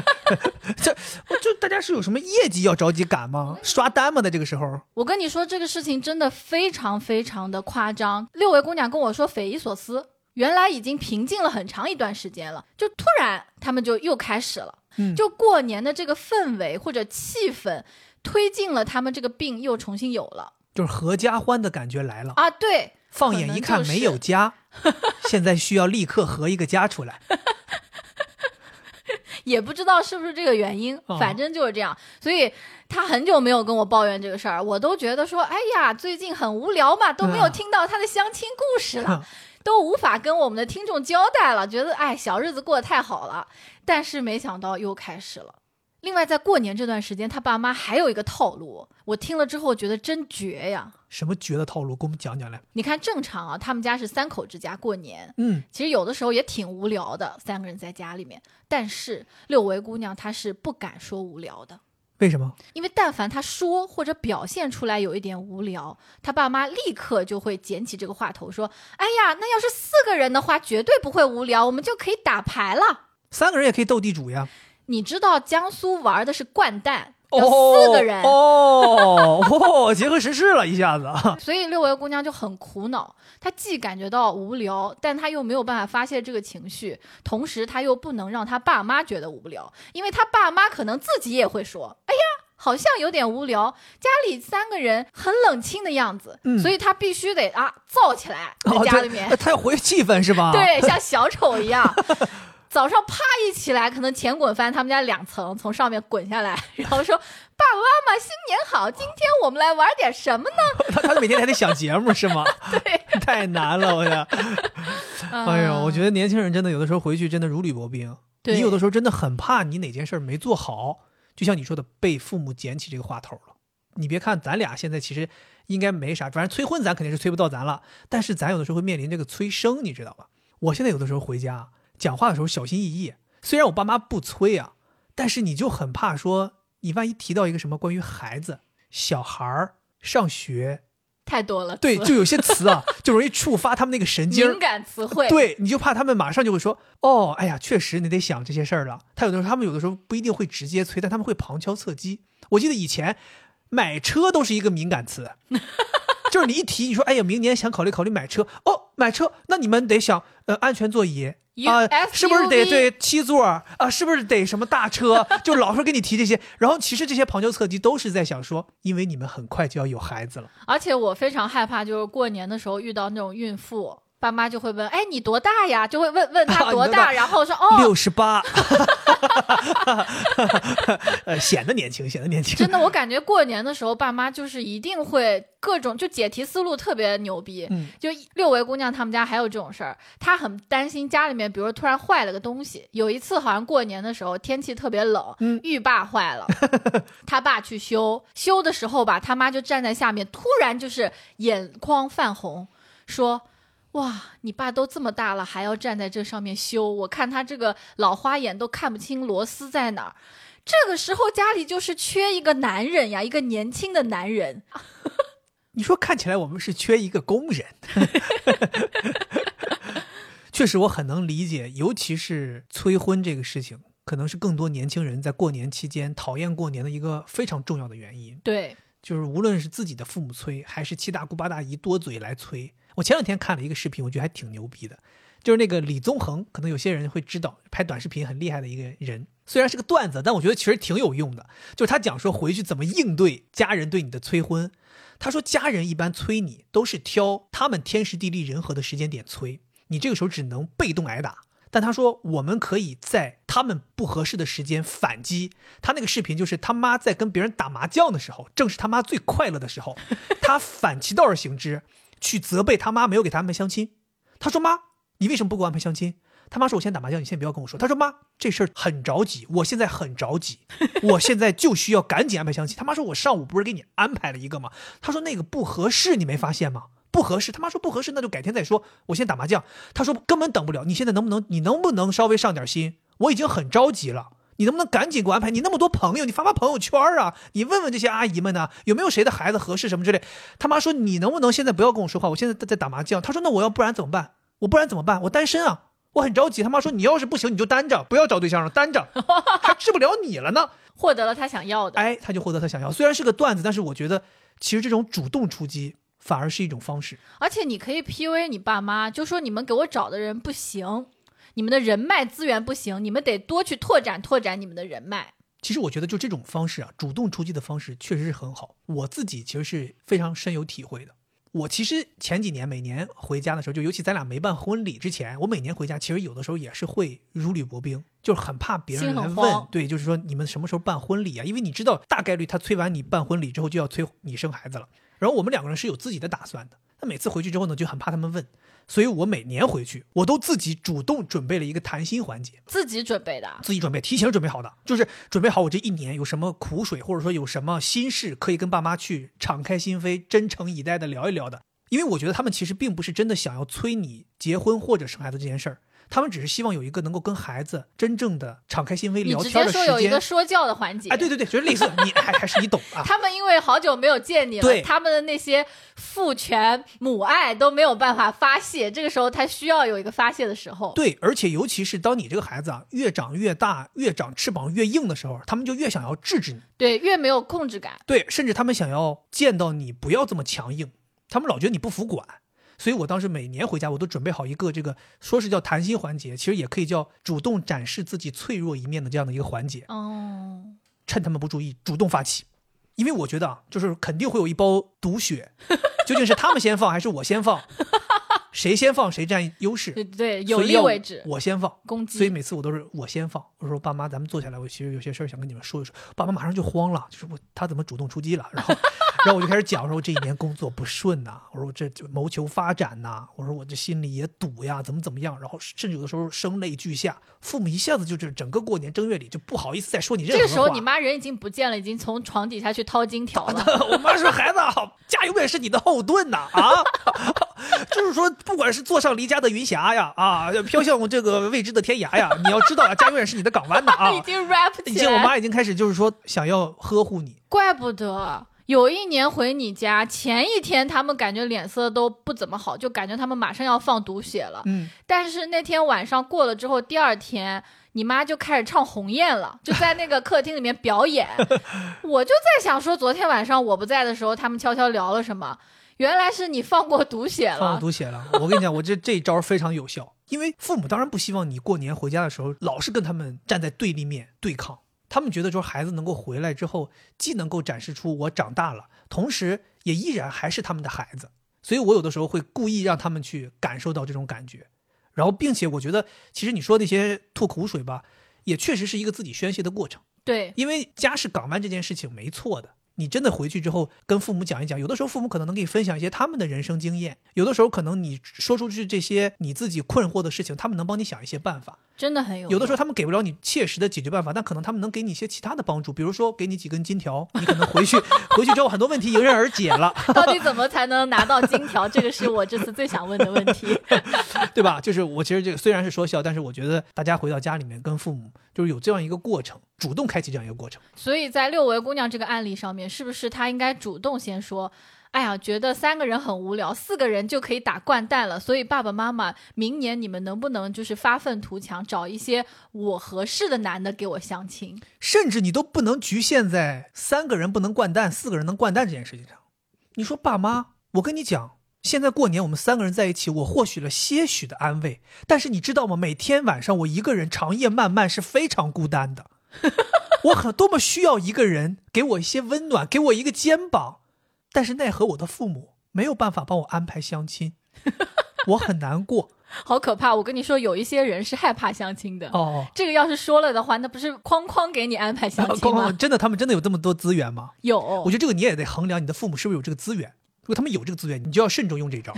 这就大家是有什么业绩要着急赶吗？刷单吗？在这个时候？我跟你说，这个事情真的非常非常的夸张。六位姑娘跟我说匪夷所思，原来已经平静了很长一段时间了，就突然他们就又开始了。嗯就过年的这个氛围或者气氛，推进了他们这个病又重新有了就是合家欢的感觉来了。啊！对，放眼一看没有家，现在需要立刻合一个家出来。也不知道是不是这个原因，哦反正就是这样。所以他很久没有跟我抱怨这个事儿，我都觉得说，哎呀，最近很无聊嘛，都没有嗯听到他的相亲故事了。都无法跟我们的听众交代了，觉得哎，小日子过得太好了。但是没想到又开始了。另外，在过年这段时间，他爸妈还有一个套路，我听了之后觉得真绝呀。什么绝的套路？给我们讲讲来。你看，正常啊，他们家是三口之家过年，嗯，其实有的时候也挺无聊的，三个人在家里面。但是六维姑娘她是不敢说无聊的，为什么？因为但凡他说或者表现出来有一点无聊，他爸妈立刻就会捡起这个话头说：“哎呀，那要是四个人的话，绝对不会无聊，我们就可以打牌了。三个人也可以斗地主呀。”你知道江苏玩的是掼蛋，要哦，四个人。哦哦，结合时事了一下子。所以六维姑娘就很苦恼，她既感觉到无聊，但她又没有办法发泄这个情绪，同时她又不能让她爸妈觉得无聊，因为她爸妈可能自己也会说：“哎呀，好像有点无聊，家里三个人很冷清的样子，嗯所以他必须得啊燥起来，哦在家里面，对他要活跃气氛是吧？，对，像小丑一样。早上啪一起来，可能前滚翻他们家两层，从上面滚下来，然后说：“爸爸妈妈，新年好！今天我们来玩点什么呢 他他每天还得想节目是吗？对，太难了，我的。哎呦，我觉得得年轻人真的有的时候回去真的如履薄冰。对你有的时候真的很怕你哪件事儿没做好，就像你说的，被父母捡起这个话头了。你别看咱俩现在其实应该没啥，反正催婚咱肯定是催不到咱了，但是咱有的时候会面临这个催生，你知道吧？我现在有的时候回家讲话的时候小心翼翼，虽然我爸妈不催啊，但是你就很怕说你万一提到一个什么关于孩子、小孩儿上学，太多了，对，就有些词啊，就容易触发他们那个神经敏。感词汇，对，你就怕他们马上就会说，哦，哎呀，确实你得想这些事儿了。他有的时候，他们有的时候不一定会直接催，但他们会旁敲侧击。我记得以前买车都是一个敏感词，就是你一提，你说，哎呀，明年想考虑考虑买车，哦，买车，那你们得想，呃，安全座椅。啊、是不是得对七座儿啊？是不是得什么大车？就老是跟你提这些，然后其实这些旁敲侧击都是在想说，因为你们很快就要有孩子了，而且我非常害怕，就是过年的时候遇到那种孕妇，爸妈就会问：“哎，你多大呀？”就会问问他多大，你多大然后说：“哦，六十八，呃，显得年轻，显得年轻。真的，我感觉过年的时候，爸妈就是一定会各种就解题思路特别牛逼。嗯就六维姑娘他们家还有这种事儿，她很担心家里面，比如说突然坏了个东西。有一次好像过年的时候天气特别冷，嗯浴霸坏了，他爸去修，修的时候吧，他妈就站在下面，突然就是眼眶泛红，说。哇，你爸都这么大了，还要站在这上面修？我看他这个老花眼都看不清螺丝在哪儿。这个时候家里就是缺一个男人呀，一个年轻的男人。你说看起来我们是缺一个工人，确实我很能理解，尤其是催婚这个事情，可能是更多年轻人在过年期间讨厌过年的一个非常重要的原因。对，就是无论是自己的父母催，还是七大姑八大姨多嘴来催。我前两天看了一个视频，我觉得还挺牛逼的，就是那个李宗恒，可能有些人会知道，拍短视频很厉害的一个人。虽然是个段子，但我觉得其实挺有用的。就是他讲说回去怎么应对家人对你的催婚。他说家人一般催你都是挑他们天时地利人和的时间点催，你这个时候只能被动挨打。但他说我们可以在他们不合适的时间反击。他那个视频就是他妈在跟别人打麻将的时候，正是他妈最快乐的时候，他反其道而行之，去责备他妈没有给他安排相亲。他说妈，你为什么不给我安排相亲？他妈说：“我先打麻将，你先不要跟我说。”他说：“妈，这事儿很着急，我现在很着急，我现在就需要赶紧安排相亲。”他妈说：“我上午不是给你安排了一个吗？”他说：“那个不合适，你没发现吗？不合适。”他妈说：“不合适，那就改天再说。我先打麻将。”他说：“根本等不了，你现在能不能，你能不能稍微上点心？我已经很着急了。”你能不能赶紧给我安排？你那么多朋友，你发发朋友圈啊！你问问这些阿姨们呢，有没有谁的孩子合适什么之类？他妈说你能不能现在不要跟我说话？我现在在在打麻将。他说那我要不然怎么办？我不然怎么办？我单身啊，我很着急。他妈说你要是不行你就单着，不要找对象了，单着还治不了你了呢。获得了他想要的。哎，他就获得他想要。虽然是个段子，但是我觉得其实这种主动出击反而是一种方式。而且你可以 PUA 你爸妈，就说你们给我找的人不行，你们的人脉资源不行，你们得多去拓展拓展你们的人脉。其实我觉得就这种方式啊，主动出击的方式确实是很好。我自己其实是非常深有体会的。我其实前几年每年回家的时候，就尤其咱俩没办婚礼之前，我每年回家其实有的时候也是会如履薄冰，就是很怕别人来问，对，就是说你们什么时候办婚礼啊？因为你知道大概率他催完你办婚礼之后就要催你生孩子了。然后我们两个人是有自己的打算的，那每次回去之后呢，就很怕他们问，所以我每年回去我都自己主动准备了一个谈心环节。自己准备的，自己准备，提前准备好的，就是准备好我这一年有什么苦水，或者说有什么心事，可以跟爸妈去敞开心扉、真诚以待的聊一聊的。因为我觉得他们其实并不是真的想要催你结婚或者生孩子这件事儿，他们只是希望有一个能够跟孩子真正的敞开心扉聊天的时接说有一个。说教的环节。哎，对对对，就是类似你还还是你懂啊。他们因为好久没有见你了，他们的那些父权母爱都没有办法发泄，这个时候他需要有一个发泄的时候。对，而且尤其是当你这个孩子啊越长越大，越长翅膀越硬的时候，他们就越想要制止你。对，越没有控制感。对，甚至他们想要见到你不要这么强硬，他们老觉得你不服管。所以我当时每年回家，我都准备好一个这个说是叫谈心环节，其实也可以叫主动展示自己脆弱一面的这样的一个环节，哦，趁他们不注意，主动发起。因为我觉得啊，就是肯定会有一包毒血，究竟是他们先放还是我先放？谁先放谁占优势。对对，有利为止，我先放。攻击。所以每次我都是我先放，我说爸妈，咱们坐下来，我其实有些事儿想跟你们说一说。爸妈马上就慌了，就是我他怎么主动出击了？然后，然后我就开始讲，说我这一年工作不顺呐、我说我这就谋求发展呐、我说我这心里也堵呀，怎么怎么样？然后甚至有的时候声泪俱下，父母一下子就是整个过年正月里就不好意思再说你任何话。这个时候你妈人已经不见了，已经从床底下去掏金条了。我妈说：“孩子啊，家永远是你的后盾呐啊！就是说，不管是坐上离家的云霞呀，啊，飘向这个未知的天涯呀，你要知道啊，家永远是你的港湾呐啊！已经 rap 已经我妈已经开始就是说想要呵护你，怪不得有一年回你家，前一天他们感觉脸色都不怎么好，就感觉他们马上要放毒血了。嗯，但是那天晚上过了之后，第二天你妈就开始唱《鸿雁》了，就在那个客厅里面表演。我就在想说，昨天晚上我不在的时候，他们悄悄聊了什么？原来是你放过毒血了放过。毒血了。我跟你讲，我这这一招非常有效，因为父母当然不希望你过年回家的时候老是跟他们站在对立面对抗。他们觉得说孩子能够回来之后，既能够展示出我长大了，同时也依然还是他们的孩子。所以我有的时候会故意让他们去感受到这种感觉，然后并且我觉得其实你说那些吐苦水吧，也确实是一个自己宣泄的过程。对，因为家是港湾这件事情没错的。你真的回去之后跟父母讲一讲，有的时候父母可能能给你分享一些他们的人生经验，有的时候可能你说出去这些你自己困惑的事情，他们能帮你想一些办法。真的很有用。有的时候他们给不了你切实的解决办法，但可能他们能给你一些其他的帮助，比如说给你几根金条，你可能回去回去之后很多问题迎刃而解了，到底怎么才能拿到金条？这个是我这次最想问的问题。对吧？就是我其实这个虽然是说笑，但是我觉得大家回到家里面跟父母就是有这样一个过程，主动开启这样一个过程。所以在六维姑娘这个案例上面，是不是她应该主动先说？哎呀，觉得三个人很无聊，四个人就可以打掼蛋了。所以爸爸妈妈，明年你们能不能就是发愤图强，找一些我合适的男的给我相亲？甚至你都不能局限在三个人不能掼蛋，四个人能掼蛋这件事情上。你说爸妈，我跟你讲，现在过年我们三个人在一起，我获取了些许的安慰，但是你知道吗？每天晚上我一个人长夜漫漫是非常孤单的，我很多么需要一个人给我一些温暖，给我一个肩膀，但是奈何我的父母没有办法帮我安排相亲，我很难过好可怕！我跟你说，有一些人是害怕相亲的。哦。这个要是说了的话，那不是哐哐给你安排相亲吗？真的，他们真的有这么多资源吗？有，我觉得这个你也得衡量你的父母是不是有这个资源。如果他们有这个资源，你就要慎重用这招；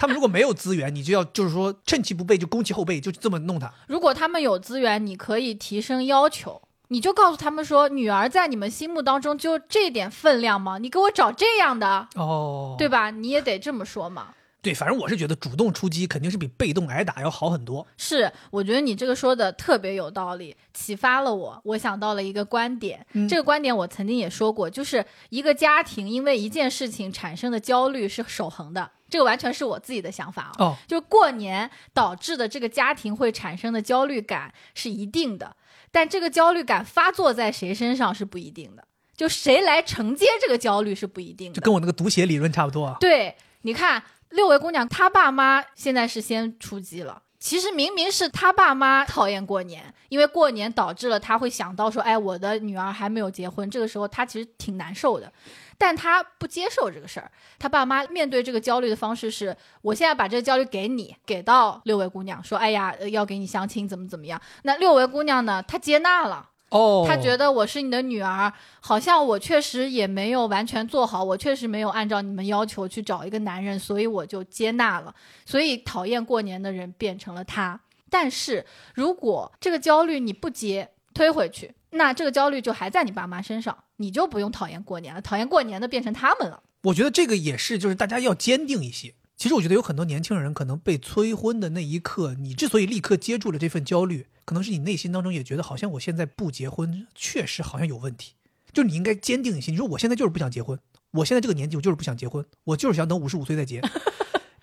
他们如果没有资源，你就要就是说趁其不备就攻其后背，就这么弄他。如果他们有资源，你可以提升要求，你就告诉他们说，女儿在你们心目当中就这点分量吗？你给我找这样的，哦，对吧？你也得这么说嘛。对，反正我是觉得主动出击肯定是比被动挨打要好很多。是，我觉得你这个说的特别有道理，启发了我。我想到了一个观点，嗯这个观点我曾经也说过，就是一个家庭因为一件事情产生的焦虑是守恒的，这个完全是我自己的想法啊。哦，就过年导致的这个家庭会产生的焦虑感是一定的，但这个焦虑感发作在谁身上是不一定的，就谁来承接这个焦虑是不一定的。就跟我那个读写理论差不多啊。对，你看六位姑娘，她爸妈现在是先出击了。其实明明是她爸妈讨厌过年，因为过年导致了她会想到说，哎，我的女儿还没有结婚，这个时候她其实挺难受的，但他不接受这个事儿。他爸妈面对这个焦虑的方式是，我现在把这个焦虑给你，给到六位姑娘，说，哎呀，呃要给你相亲，怎么怎么样。那六位姑娘呢，她接纳了。哦，他觉得我是你的女儿，好像我确实也没有完全做好，我确实没有按照你们要求去找一个男人，所以我就接纳了。所以讨厌过年的人变成了他。但是如果这个焦虑你不接，推回去，那这个焦虑就还在你爸妈身上，你就不用讨厌过年了。讨厌过年的变成他们了。我觉得这个也是，就是大家要坚定一些。其实我觉得有很多年轻人可能被催婚的那一刻，你之所以立刻接住了这份焦虑，可能是你内心当中也觉得好像我现在不结婚确实好像有问题，就你应该坚定一些。你说我现在就是不想结婚，我现在这个年纪我就是不想结婚，我就是想等五十五岁再结，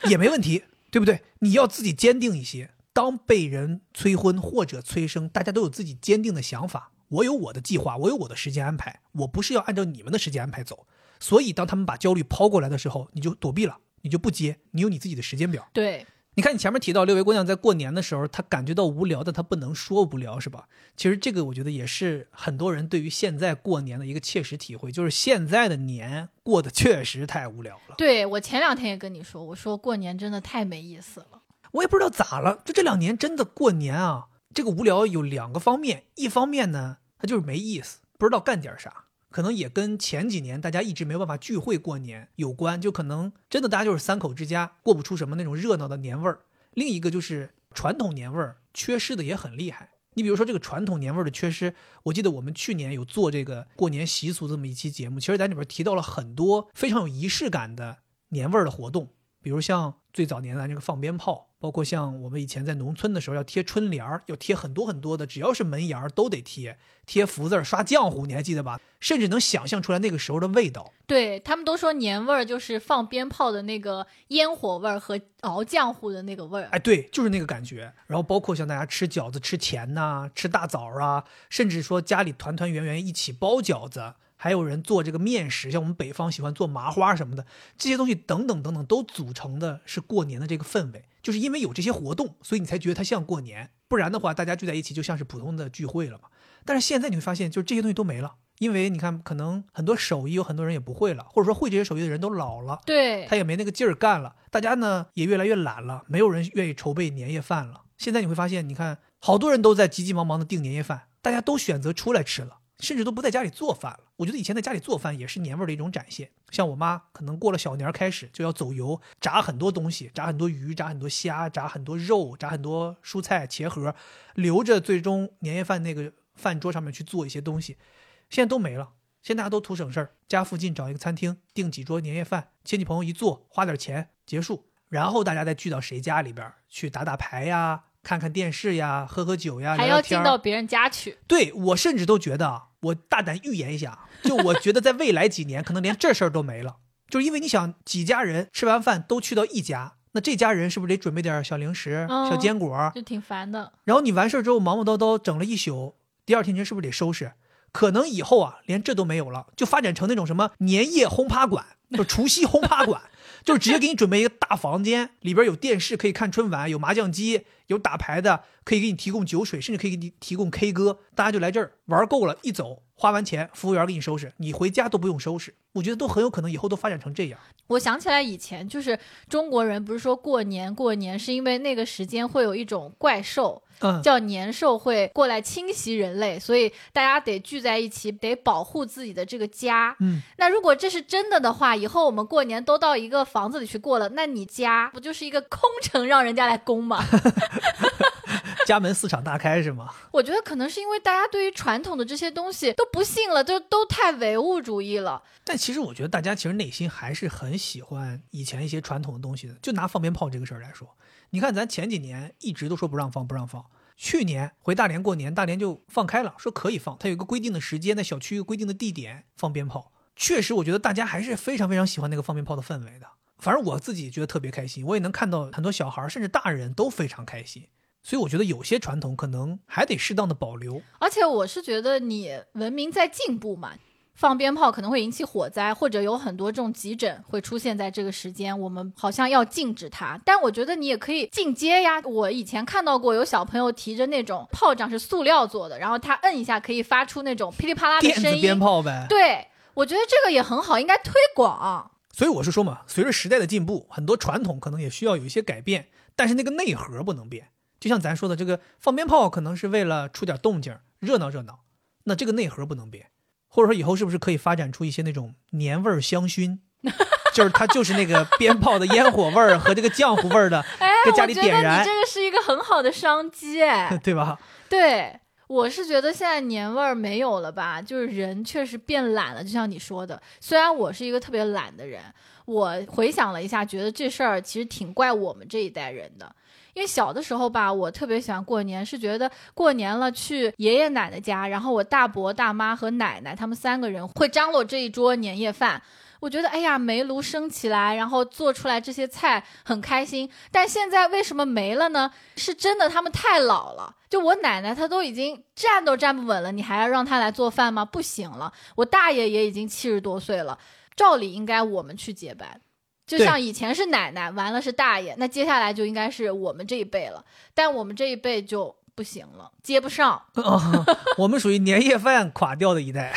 也没问题，对不对？你要自己坚定一些。当被人催婚或者催生，大家都有自己坚定的想法。我有我的计划，我有我的时间安排，我不是要按照你们的时间安排走。所以，当他们把焦虑抛过来的时候，你就躲避了，你就不接，你有你自己的时间表。对，你看，你前面提到六位姑娘在过年的时候，她感觉到无聊，但她不能说无聊，是吧？其实这个我觉得也是很多人对于现在过年的一个切实体会，就是现在的年过得确实太无聊了。对我前两天也跟你说，我说过年真的太没意思了。我也不知道咋了，就这两年真的过年啊，这个无聊有两个方面，一方面呢，它就是没意思，不知道干点啥。可能也跟前几年大家一直没办法聚会过年有关，就可能真的大家就是三口之家，过不出什么那种热闹的年味儿。另一个就是传统年味儿缺失的也很厉害。你比如说这个传统年味儿的缺失，我记得我们去年有做这个过年习俗这么一期节目，其实在里边提到了很多非常有仪式感的年味儿的活动，比如像最早年的这个放鞭炮。包括像我们以前在农村的时候，要贴春联儿，要贴很多很多的，只要是门檐儿都得贴，贴福字、刷浆糊，你还记得吧？甚至能想象出来那个时候的味道。对他们都说年味儿就是放鞭炮的那个烟火味儿和熬浆糊的那个味儿。哎，对，就是那个感觉。然后包括像大家吃饺子、吃钱呐、吃大枣啊，甚至说家里团团圆圆一起包饺子。还有人做这个面食，像我们北方喜欢做麻花什么的，这些东西等等等等，都组成的是过年的这个氛围。就是因为有这些活动，所以你才觉得它像过年。不然的话，大家聚在一起就像是普通的聚会了嘛。但是现在你会发现，就是这些东西都没了，因为你看，可能很多手艺有很多人也不会了，或者说会这些手艺的人都老了，对他也没那个劲儿干了。大家呢也越来越懒了，没有人愿意筹备年夜饭了。现在你会发现，你看好多人都在急急忙忙的订年夜饭，大家都选择出来吃了。甚至都不在家里做饭了。我觉得以前在家里做饭也是年味儿的一种展现。像我妈可能过了小年开始就要走油，炸很多东西，炸很多鱼，炸很多虾，炸很多肉，炸很多蔬菜，茄盒，留着最终年夜饭那个饭桌上面去做一些东西。现在都没了，现在大家都图省事儿，家附近找一个餐厅订几桌年夜饭，亲戚朋友一坐，花点钱结束，然后大家再聚到谁家里边去打打牌呀。看看电视呀，喝喝酒呀，还要进到别人家去。对我甚至都觉得，我大胆预言一下，就我觉得在未来几年，可能连这事儿都没了。就是因为你想，几家人吃完饭都去到一家，那这家人是不是得准备点小零食、小坚果？就挺烦的。然后你完事儿之后忙忙叨叨整了一宿，第二天你是不是得收拾？可能以后啊，连这都没有了，就发展成那种什么年夜轰趴馆，就除夕轰趴馆。就是直接给你准备一个大房间，里边有电视可以看春晚，有麻将机，有打牌的，可以给你提供酒水，甚至可以给你提供 K 歌。大家就来这儿玩够了，一走，花完钱，服务员给你收拾，你回家都不用收拾。我觉得都很有可能以后都发展成这样。我想起来以前就是中国人不是说过年过年是因为那个时间会有一种怪兽。嗯，叫年兽会过来侵袭人类，所以大家得聚在一起，得保护自己的这个家。嗯，那如果这是真的的话，以后我们过年都到一个房子里去过了，那你家不就是一个空城，让人家来攻吗？家门四敞大开是吗？我觉得可能是因为大家对于传统的这些东西都不信了，就都太唯物主义了。但其实我觉得大家其实内心还是很喜欢以前一些传统的东西的。就拿放鞭炮这个事儿来说。你看，咱前几年一直都说不让放，不让放。去年回大连过年，大连就放开了，说可以放。它有一个规定的时间，在小区一个规定的地点放鞭炮。确实，我觉得大家还是非常非常喜欢那个放鞭炮的氛围的。反正我自己觉得特别开心，我也能看到很多小孩甚至大人都非常开心。所以我觉得有些传统可能还得适当的保留。而且我是觉得你文明在进步嘛。放鞭炮可能会引起火灾，或者有很多这种急诊会出现在这个时间，我们好像要禁止它。但我觉得你也可以进阶呀。我以前看到过有小朋友提着那种炮仗是塑料做的，然后他摁一下可以发出那种噼里啪啦的声音。鞭炮呗。对，我觉得这个也很好，应该推广。所以我是说嘛，随着时代的进步，很多传统可能也需要有一些改变，但是那个内核不能变。就像咱说的，这个放鞭炮可能是为了出点动静，热闹热闹，那这个内核不能变。或者说以后是不是可以发展出一些那种年味儿香薰，就是它就是那个鞭炮的烟火味儿和这个浆糊味儿的，在家里点燃。这个是一个很好的商机，哎，对吧？对，我是觉得现在年味儿没有了吧，就是人确实变懒了。就像你说的，虽然我是一个特别懒的人，我回想了一下，觉得这事儿其实挺怪我们这一代人的。因为小的时候吧，我特别喜欢过年，是觉得过年了去爷爷奶奶家，然后我大伯、大妈和奶奶他们三个人会张罗这一桌年夜饭。我觉得哎呀，煤炉升起来，然后做出来这些菜很开心。但现在为什么没了呢？是真的他们太老了。就我奶奶她都已经站都站不稳了，你还要让她来做饭吗？不行了。我大爷也已经七十多岁了，照理应该我们去接班。就像以前是奶奶，完了是大爷，那接下来就应该是我们这一辈了。但我们这一辈就不行了，接不上。哦，我们属于年夜饭垮掉的一代，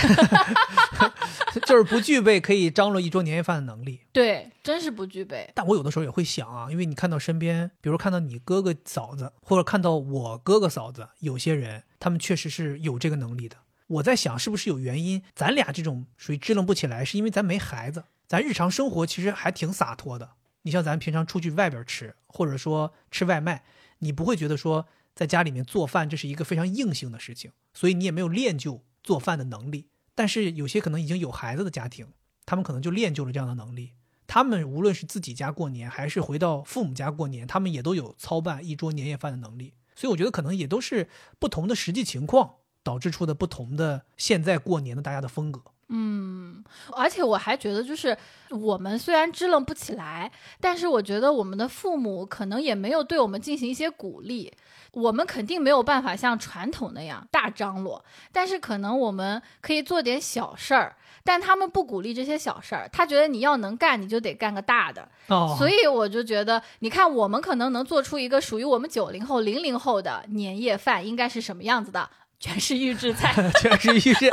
就是不具备可以张罗一桌年夜饭的能力。对，真是不具备。但我有的时候也会想啊，因为你看到身边，比如看到你哥哥嫂子，或者看到我哥哥嫂子，有些人他们确实是有这个能力的。我在想，是不是有原因？咱俩这种属于支棱不起来，是因为咱没孩子，咱日常生活其实还挺洒脱的。你像咱平常出去外边吃，或者说吃外卖，你不会觉得说在家里面做饭这是一个非常硬性的事情，所以你也没有练就做饭的能力。但是有些可能已经有孩子的家庭，他们可能就练就了这样的能力。他们无论是自己家过年，还是回到父母家过年，他们也都有操办一桌年夜饭的能力。所以我觉得可能也都是不同的实际情况。导致出的不同的现在过年的大家的风格，嗯，而且我还觉得就是我们虽然支棱不起来，但是我觉得我们的父母可能也没有对我们进行一些鼓励，我们肯定没有办法像传统那样大张罗，但是可能我们可以做点小事儿，但他们不鼓励这些小事儿，他觉得你要能干，你就得干个大的，哦，所以我就觉得，你看我们可能能做出一个属于我们九零后、零零后的年夜饭应该是什么样子的。全是预制菜，全是预制。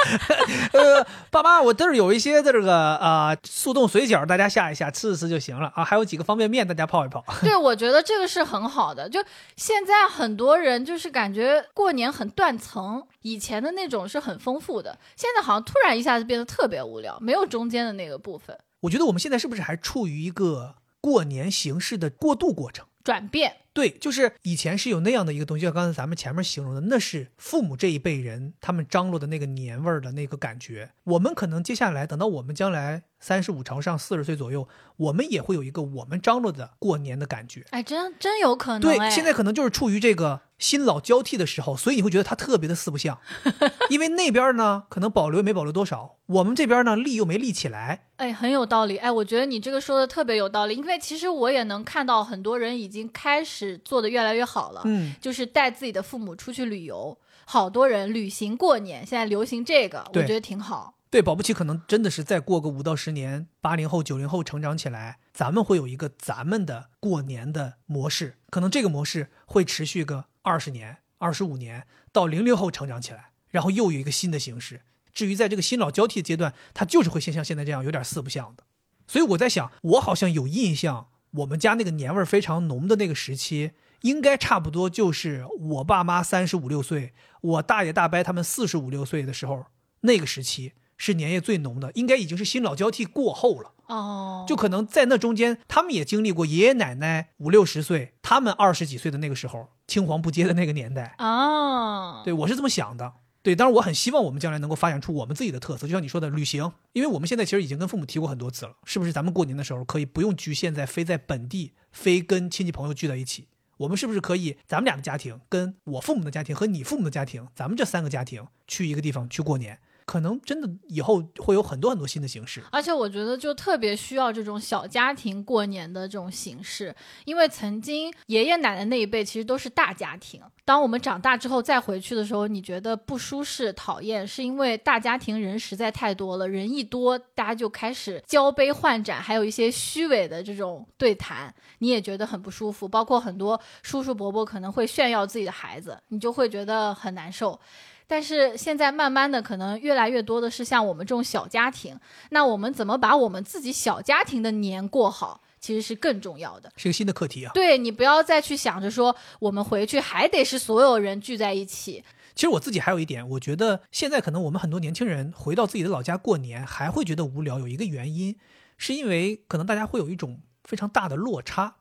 呃，爸妈，我这儿有一些这个啊速冻水饺，大家下一下吃一吃就行了啊。还有几个方便面，大家泡一泡。对，我觉得这个是很好的。就现在很多人就是感觉过年很断层，以前的那种是很丰富的，现在好像突然一下子变得特别无聊，没有中间的那个部分。我觉得我们现在是不是还处于一个过年形式的过渡过程？转变。对，就是以前是有那样的一个东西，就像刚才咱们前面形容的，那是父母这一辈人他们张罗的那个年味儿的那个感觉。我们可能接下来等到我们将来三十五朝上四十岁左右，我们也会有一个我们张罗的过年的感觉。哎，真真有可能。对，现在可能就是处于这个新老交替的时候，所以你会觉得它特别的四不像，因为那边呢可能保留也没保留多少，我们这边呢立又没立起来。哎，很有道理。哎，我觉得你这个说的特别有道理，因为其实我也能看到很多人已经开始。做的越来越好了，嗯，就是带自己的父母出去旅游，好多人旅行过年，现在流行这个，我觉得挺好。对，保不齐可能真的是再过个五到十年，八零后、九零后成长起来，咱们会有一个咱们的过年的模式，可能这个模式会持续个二十年、二十五年，到零零后成长起来，然后又有一个新的形式。至于在这个新老交替阶段，它就是会先像现在这样有点四不像的。所以我在想，我好像有印象。我们家那个年味非常浓的那个时期，应该差不多就是我爸妈三十五六岁，我大爷大伯他们四十五六岁的时候，那个时期是年夜最浓的，应该已经是新老交替过后了。哦，就可能在那中间，他们也经历过爷爷奶奶五六十岁，他们二十几岁的那个时候，青黄不接的那个年代。哦，对我是这么想的。对，当然我很希望我们将来能够发展出我们自己的特色，就像你说的旅行，因为我们现在其实已经跟父母提过很多次了，是不是？咱们过年的时候可以不用局限在非在本地，非跟亲戚朋友聚在一起，我们是不是可以，咱们俩的家庭跟我父母的家庭和你父母的家庭，咱们这三个家庭去一个地方去过年？可能真的以后会有很多很多新的形式，而且我觉得就特别需要这种小家庭过年的这种形式，因为曾经爷爷奶奶那一辈其实都是大家庭，当我们长大之后再回去的时候，你觉得不舒适、讨厌，是因为大家庭人实在太多了，人一多，大家就开始交杯换盏，还有一些虚伪的这种对谈，你也觉得很不舒服。包括很多叔叔伯伯可能会炫耀自己的孩子，你就会觉得很难受。但是现在慢慢的，可能越来越多的是像我们这种小家庭，那我们怎么把我们自己小家庭的年过好，其实是更重要的，是个新的课题啊。对你不要再去想着说，我们回去还得是所有人聚在一起。其实我自己还有一点，我觉得现在可能我们很多年轻人回到自己的老家过年，还会觉得无聊，有一个原因，是因为可能大家会有一种非常大的落差，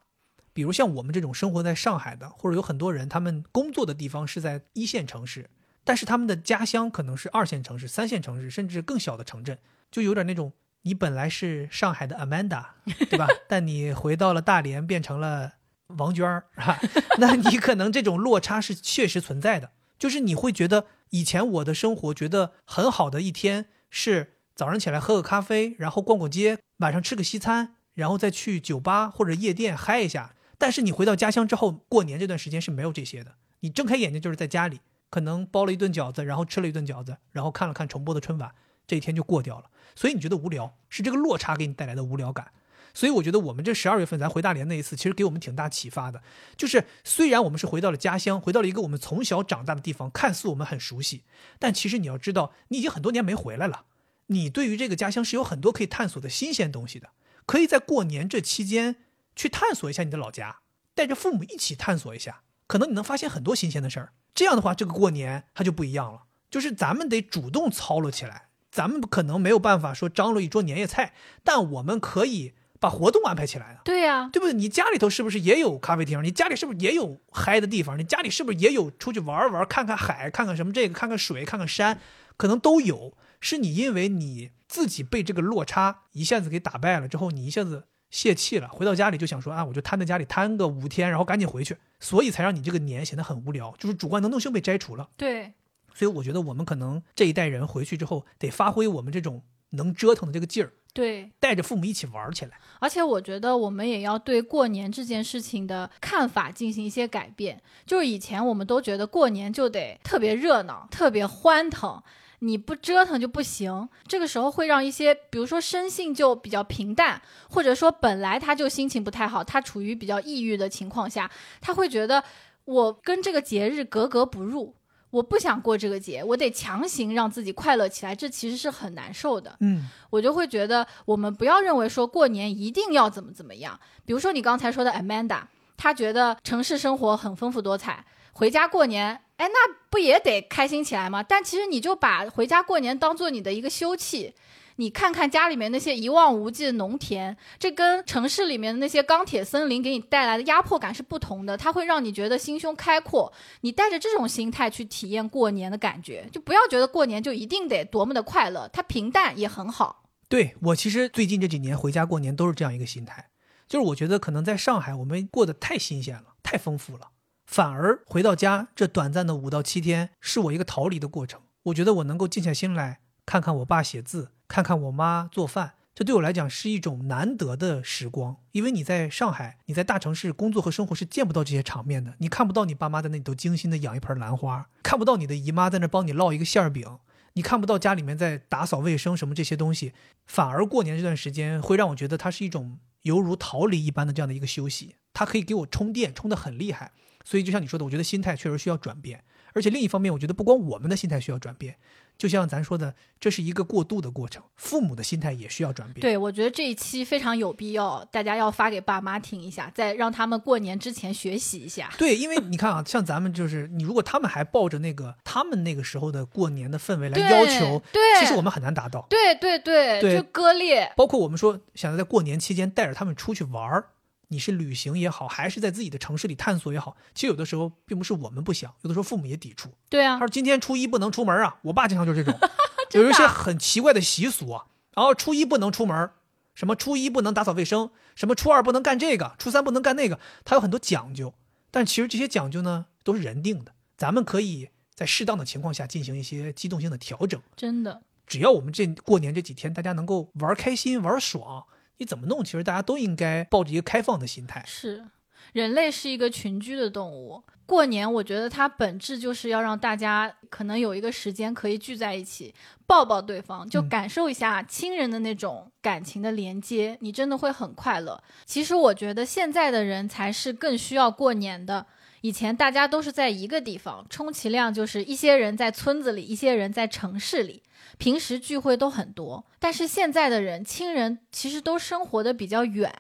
比如像我们这种生活在上海的，或者有很多人他们工作的地方是在一线城市。但是他们的家乡可能是二线城市、三线城市，甚至更小的城镇，就有点那种你本来是上海的 Amanda，对吧？但你回到了大连，变成了王娟儿，那你可能这种落差是确实存在的。就是你会觉得以前我的生活觉得很好的一天是早上起来喝个咖啡，然后逛逛街，晚上吃个西餐，然后再去酒吧或者夜店嗨一下。但是你回到家乡之后，过年这段时间是没有这些的。你睁开眼睛就是在家里。可能包了一顿饺子，然后吃了一顿饺子，然后看了看重播的春晚，这一天就过掉了。所以你觉得无聊，是这个落差给你带来的无聊感。所以我觉得我们这十二月份咱回大连那一次，其实给我们挺大启发的。就是虽然我们是回到了家乡，回到了一个我们从小长大的地方，看似我们很熟悉，但其实你要知道，你已经很多年没回来了。你对于这个家乡是有很多可以探索的新鲜东西的，可以在过年这期间去探索一下你的老家，带着父母一起探索一下，可能你能发现很多新鲜的事儿。这样的话，这个过年它就不一样了，就是咱们得主动操劳起来。咱们可能没有办法说张罗一桌年夜菜，但我们可以把活动安排起来啊。对呀、对不对？你家里头是不是也有咖啡厅？你家里是不是也有嗨的地方？你家里是不是也有出去玩玩、看看海、看看什么这个、看看水、看看山？可能都有。是你因为你自己被这个落差一下子给打败了之后，你一下子泄气了，回到家里就想说啊，我就瘫在家里瘫个五天，然后赶紧回去，所以才让你这个年显得很无聊，就是主观能动性被摘除了。对，所以我觉得我们可能这一代人回去之后，得发挥我们这种能折腾的这个劲儿，对，带着父母一起玩起来。而且我觉得我们也要对过年这件事情的看法进行一些改变。就是以前我们都觉得过年就得特别热闹、特别欢腾，你不折腾就不行。这个时候会让一些，比如说生性就比较平淡，或者说本来他就心情不太好，他处于比较抑郁的情况下，他会觉得我跟这个节日格格不入。我不想过这个节，我得强行让自己快乐起来，这其实是很难受的。嗯，我就会觉得，我们不要认为说过年一定要怎么怎么样。比如说你刚才说的 Amanda，她觉得城市生活很丰富多彩，回家过年，哎，那不也得开心起来吗？但其实你就把回家过年当做你的一个休憩。你看看家里面那些一望无际的农田，这跟城市里面的那些钢铁森林给你带来的压迫感是不同的，它会让你觉得心胸开阔。你带着这种心态去体验过年的感觉，就不要觉得过年就一定得多么的快乐，它平淡也很好。对我其实最近这几年回家过年都是这样一个心态，就是我觉得可能在上海我们过得太新鲜了，太丰富了，反而回到家这短暂的五到七天是我一个逃离的过程。我觉得我能够静下心来看看我爸写字，看看我妈做饭，这对我来讲是一种难得的时光。因为你在上海，你在大城市工作和生活是见不到这些场面的，你看不到你爸妈在那里头精心的养一盆兰花，看不到你的姨妈在那帮你烙一个馅儿饼。你看不到家里面在打扫卫生什么这些东西，反而过年这段时间会让我觉得它是一种犹如逃离一般的这样的一个休息，它可以给我充电，充得很厉害。所以就像你说的，我觉得心态确实需要转变，而且另一方面，我觉得不光我们的心态需要转变，就像咱说的，这是一个过渡的过程，父母的心态也需要转变。对，我觉得这一期非常有必要，大家要发给爸妈听一下，再让他们过年之前学习一下。对，因为你看啊，像咱们就是你，如果他们还抱着那个他们那个时候的过年的氛围来要求，对其实我们很难达到。对对对，对就割裂。包括我们说想要在过年期间带着他们出去玩儿，你是旅行也好，还是在自己的城市里探索也好，其实有的时候并不是我们不想，有的时候父母也抵触。对啊他，说今天初一不能出门啊，我爸经常就是这种，有一些很奇怪的习俗啊，然后初一不能出门，什么初一不能打扫卫生，什么初二不能干这个，初三不能干那个，他有很多讲究。但其实这些讲究呢，都是人定的，咱们可以在适当的情况下进行一些机动性的调整。真的。只要我们这过年这几天大家能够玩开心、玩爽，你怎么弄，其实大家都应该抱着一个开放的心态。是，人类是一个群居的动物。过年，我觉得它本质就是要让大家可能有一个时间可以聚在一起，抱抱对方，就嗯感受一下亲人的那种感情的连接，你真的会很快乐。其实我觉得现在的人才是更需要过年的。以前大家都是在一个地方，充其量就是一些人在村子里，一些人在城市里，平时聚会都很多。但是现在的人，亲人其实都生活的比较远，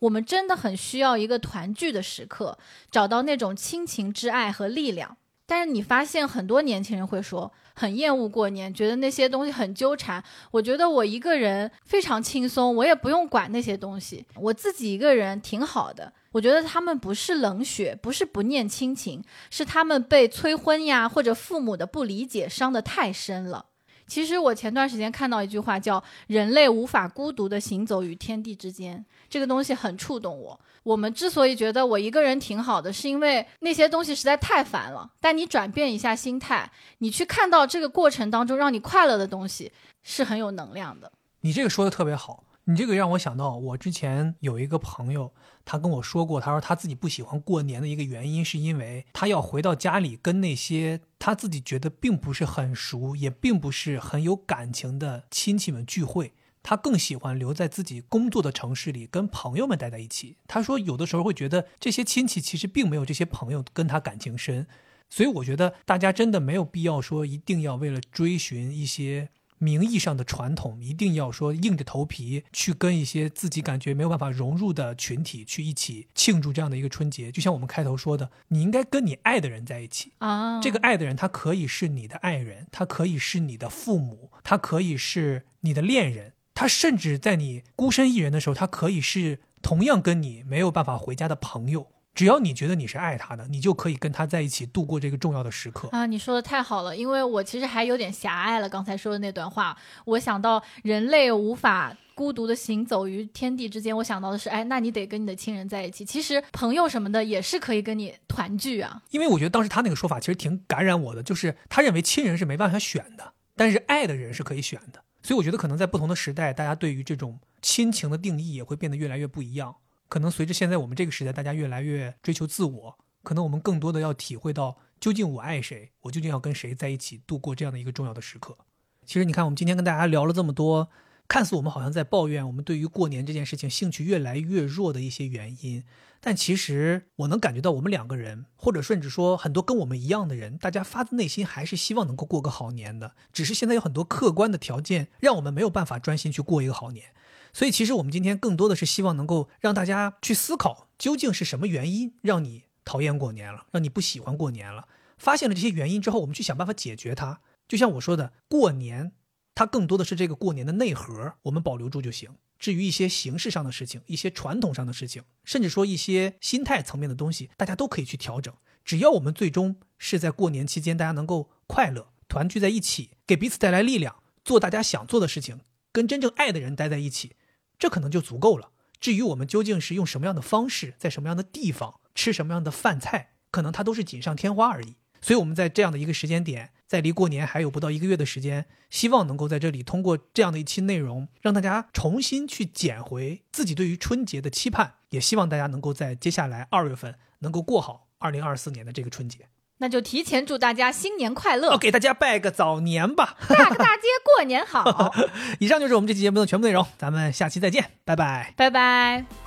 我们真的很需要一个团聚的时刻，找到那种亲情之爱和力量。但是你发现很多年轻人会说很厌恶过年，觉得那些东西很纠缠。我觉得我一个人非常轻松，我也不用管那些东西，我自己一个人挺好的。我觉得他们不是冷血，不是不念亲情，是他们被催婚呀或者父母的不理解伤得太深了。其实我前段时间看到一句话，叫“人类无法孤独地行走于天地之间”，这个东西很触动我。我们之所以觉得我一个人挺好的，是因为那些东西实在太烦了。但你转变一下心态，你去看到这个过程当中让你快乐的东西，是很有能量的。你这个说的特别好，你这个让我想到，我之前有一个朋友，他跟我说过，他说他自己不喜欢过年的一个原因，是因为他要回到家里跟那些他自己觉得并不是很熟，也并不是很有感情的亲戚们聚会。他更喜欢留在自己工作的城市里，跟朋友们待在一起。他说，有的时候会觉得这些亲戚其实并没有这些朋友跟他感情深，所以我觉得大家真的没有必要说一定要为了追寻一些。名义上的传统一定要说硬着头皮去跟一些自己感觉没有办法融入的群体去一起庆祝这样的一个春节，就像我们开头说的，你应该跟你爱的人在一起啊。这个爱的人他可以是你的爱人，他可以是你的父母，他可以是你的恋人，他甚至在你孤身一人的时候，他可以是同样跟你没有办法回家的朋友。只要你觉得你是爱他的，你就可以跟他在一起度过这个重要的时刻啊！你说的太好了，因为我其实还有点狭隘了。刚才说的那段话，我想到人类无法孤独的行走于天地之间，我想到的是，哎，那你得跟你的亲人在一起。其实朋友什么的也是可以跟你团聚啊。因为我觉得当时他那个说法其实挺感染我的，就是他认为亲人是没办法选的，但是爱的人是可以选的。所以我觉得可能在不同的时代，大家对于这种亲情的定义也会变得越来越不一样。可能随着现在我们这个时代，大家越来越追求自我，可能我们更多的要体会到，究竟我爱谁，我究竟要跟谁在一起度过这样的一个重要的时刻。其实你看，我们今天跟大家聊了这么多，看似我们好像在抱怨我们对于过年这件事情兴趣越来越弱的一些原因，但其实我能感觉到，我们两个人，或者甚至说很多跟我们一样的人，大家发自内心还是希望能够过个好年的，只是现在有很多客观的条件，让我们没有办法专心去过一个好年。所以，其实我们今天更多的是希望能够让大家去思考，究竟是什么原因让你讨厌过年了，让你不喜欢过年了。发现了这些原因之后，我们去想办法解决它。就像我说的，过年它更多的是这个过年的内核，我们保留住就行。至于一些形式上的事情、一些传统上的事情，甚至说一些心态层面的东西，大家都可以去调整。只要我们最终是在过年期间，大家能够快乐团聚在一起，给彼此带来力量，做大家想做的事情，跟真正爱的人待在一起。这可能就足够了。至于我们究竟是用什么样的方式，在什么样的地方吃什么样的饭菜，可能它都是锦上添花而已。所以我们在这样的一个时间点，在离过年还有不到一个月的时间，希望能够在这里通过这样的一期内容，让大家重新去捡回自己对于春节的期盼，也希望大家能够在接下来二月份能够过好二零二四年的这个春节。那就提前祝大家新年快乐，给大家拜个早年吧！大个大街过年好。以上就是我们这期节目的全部内容，咱们下期再见，拜拜，拜拜。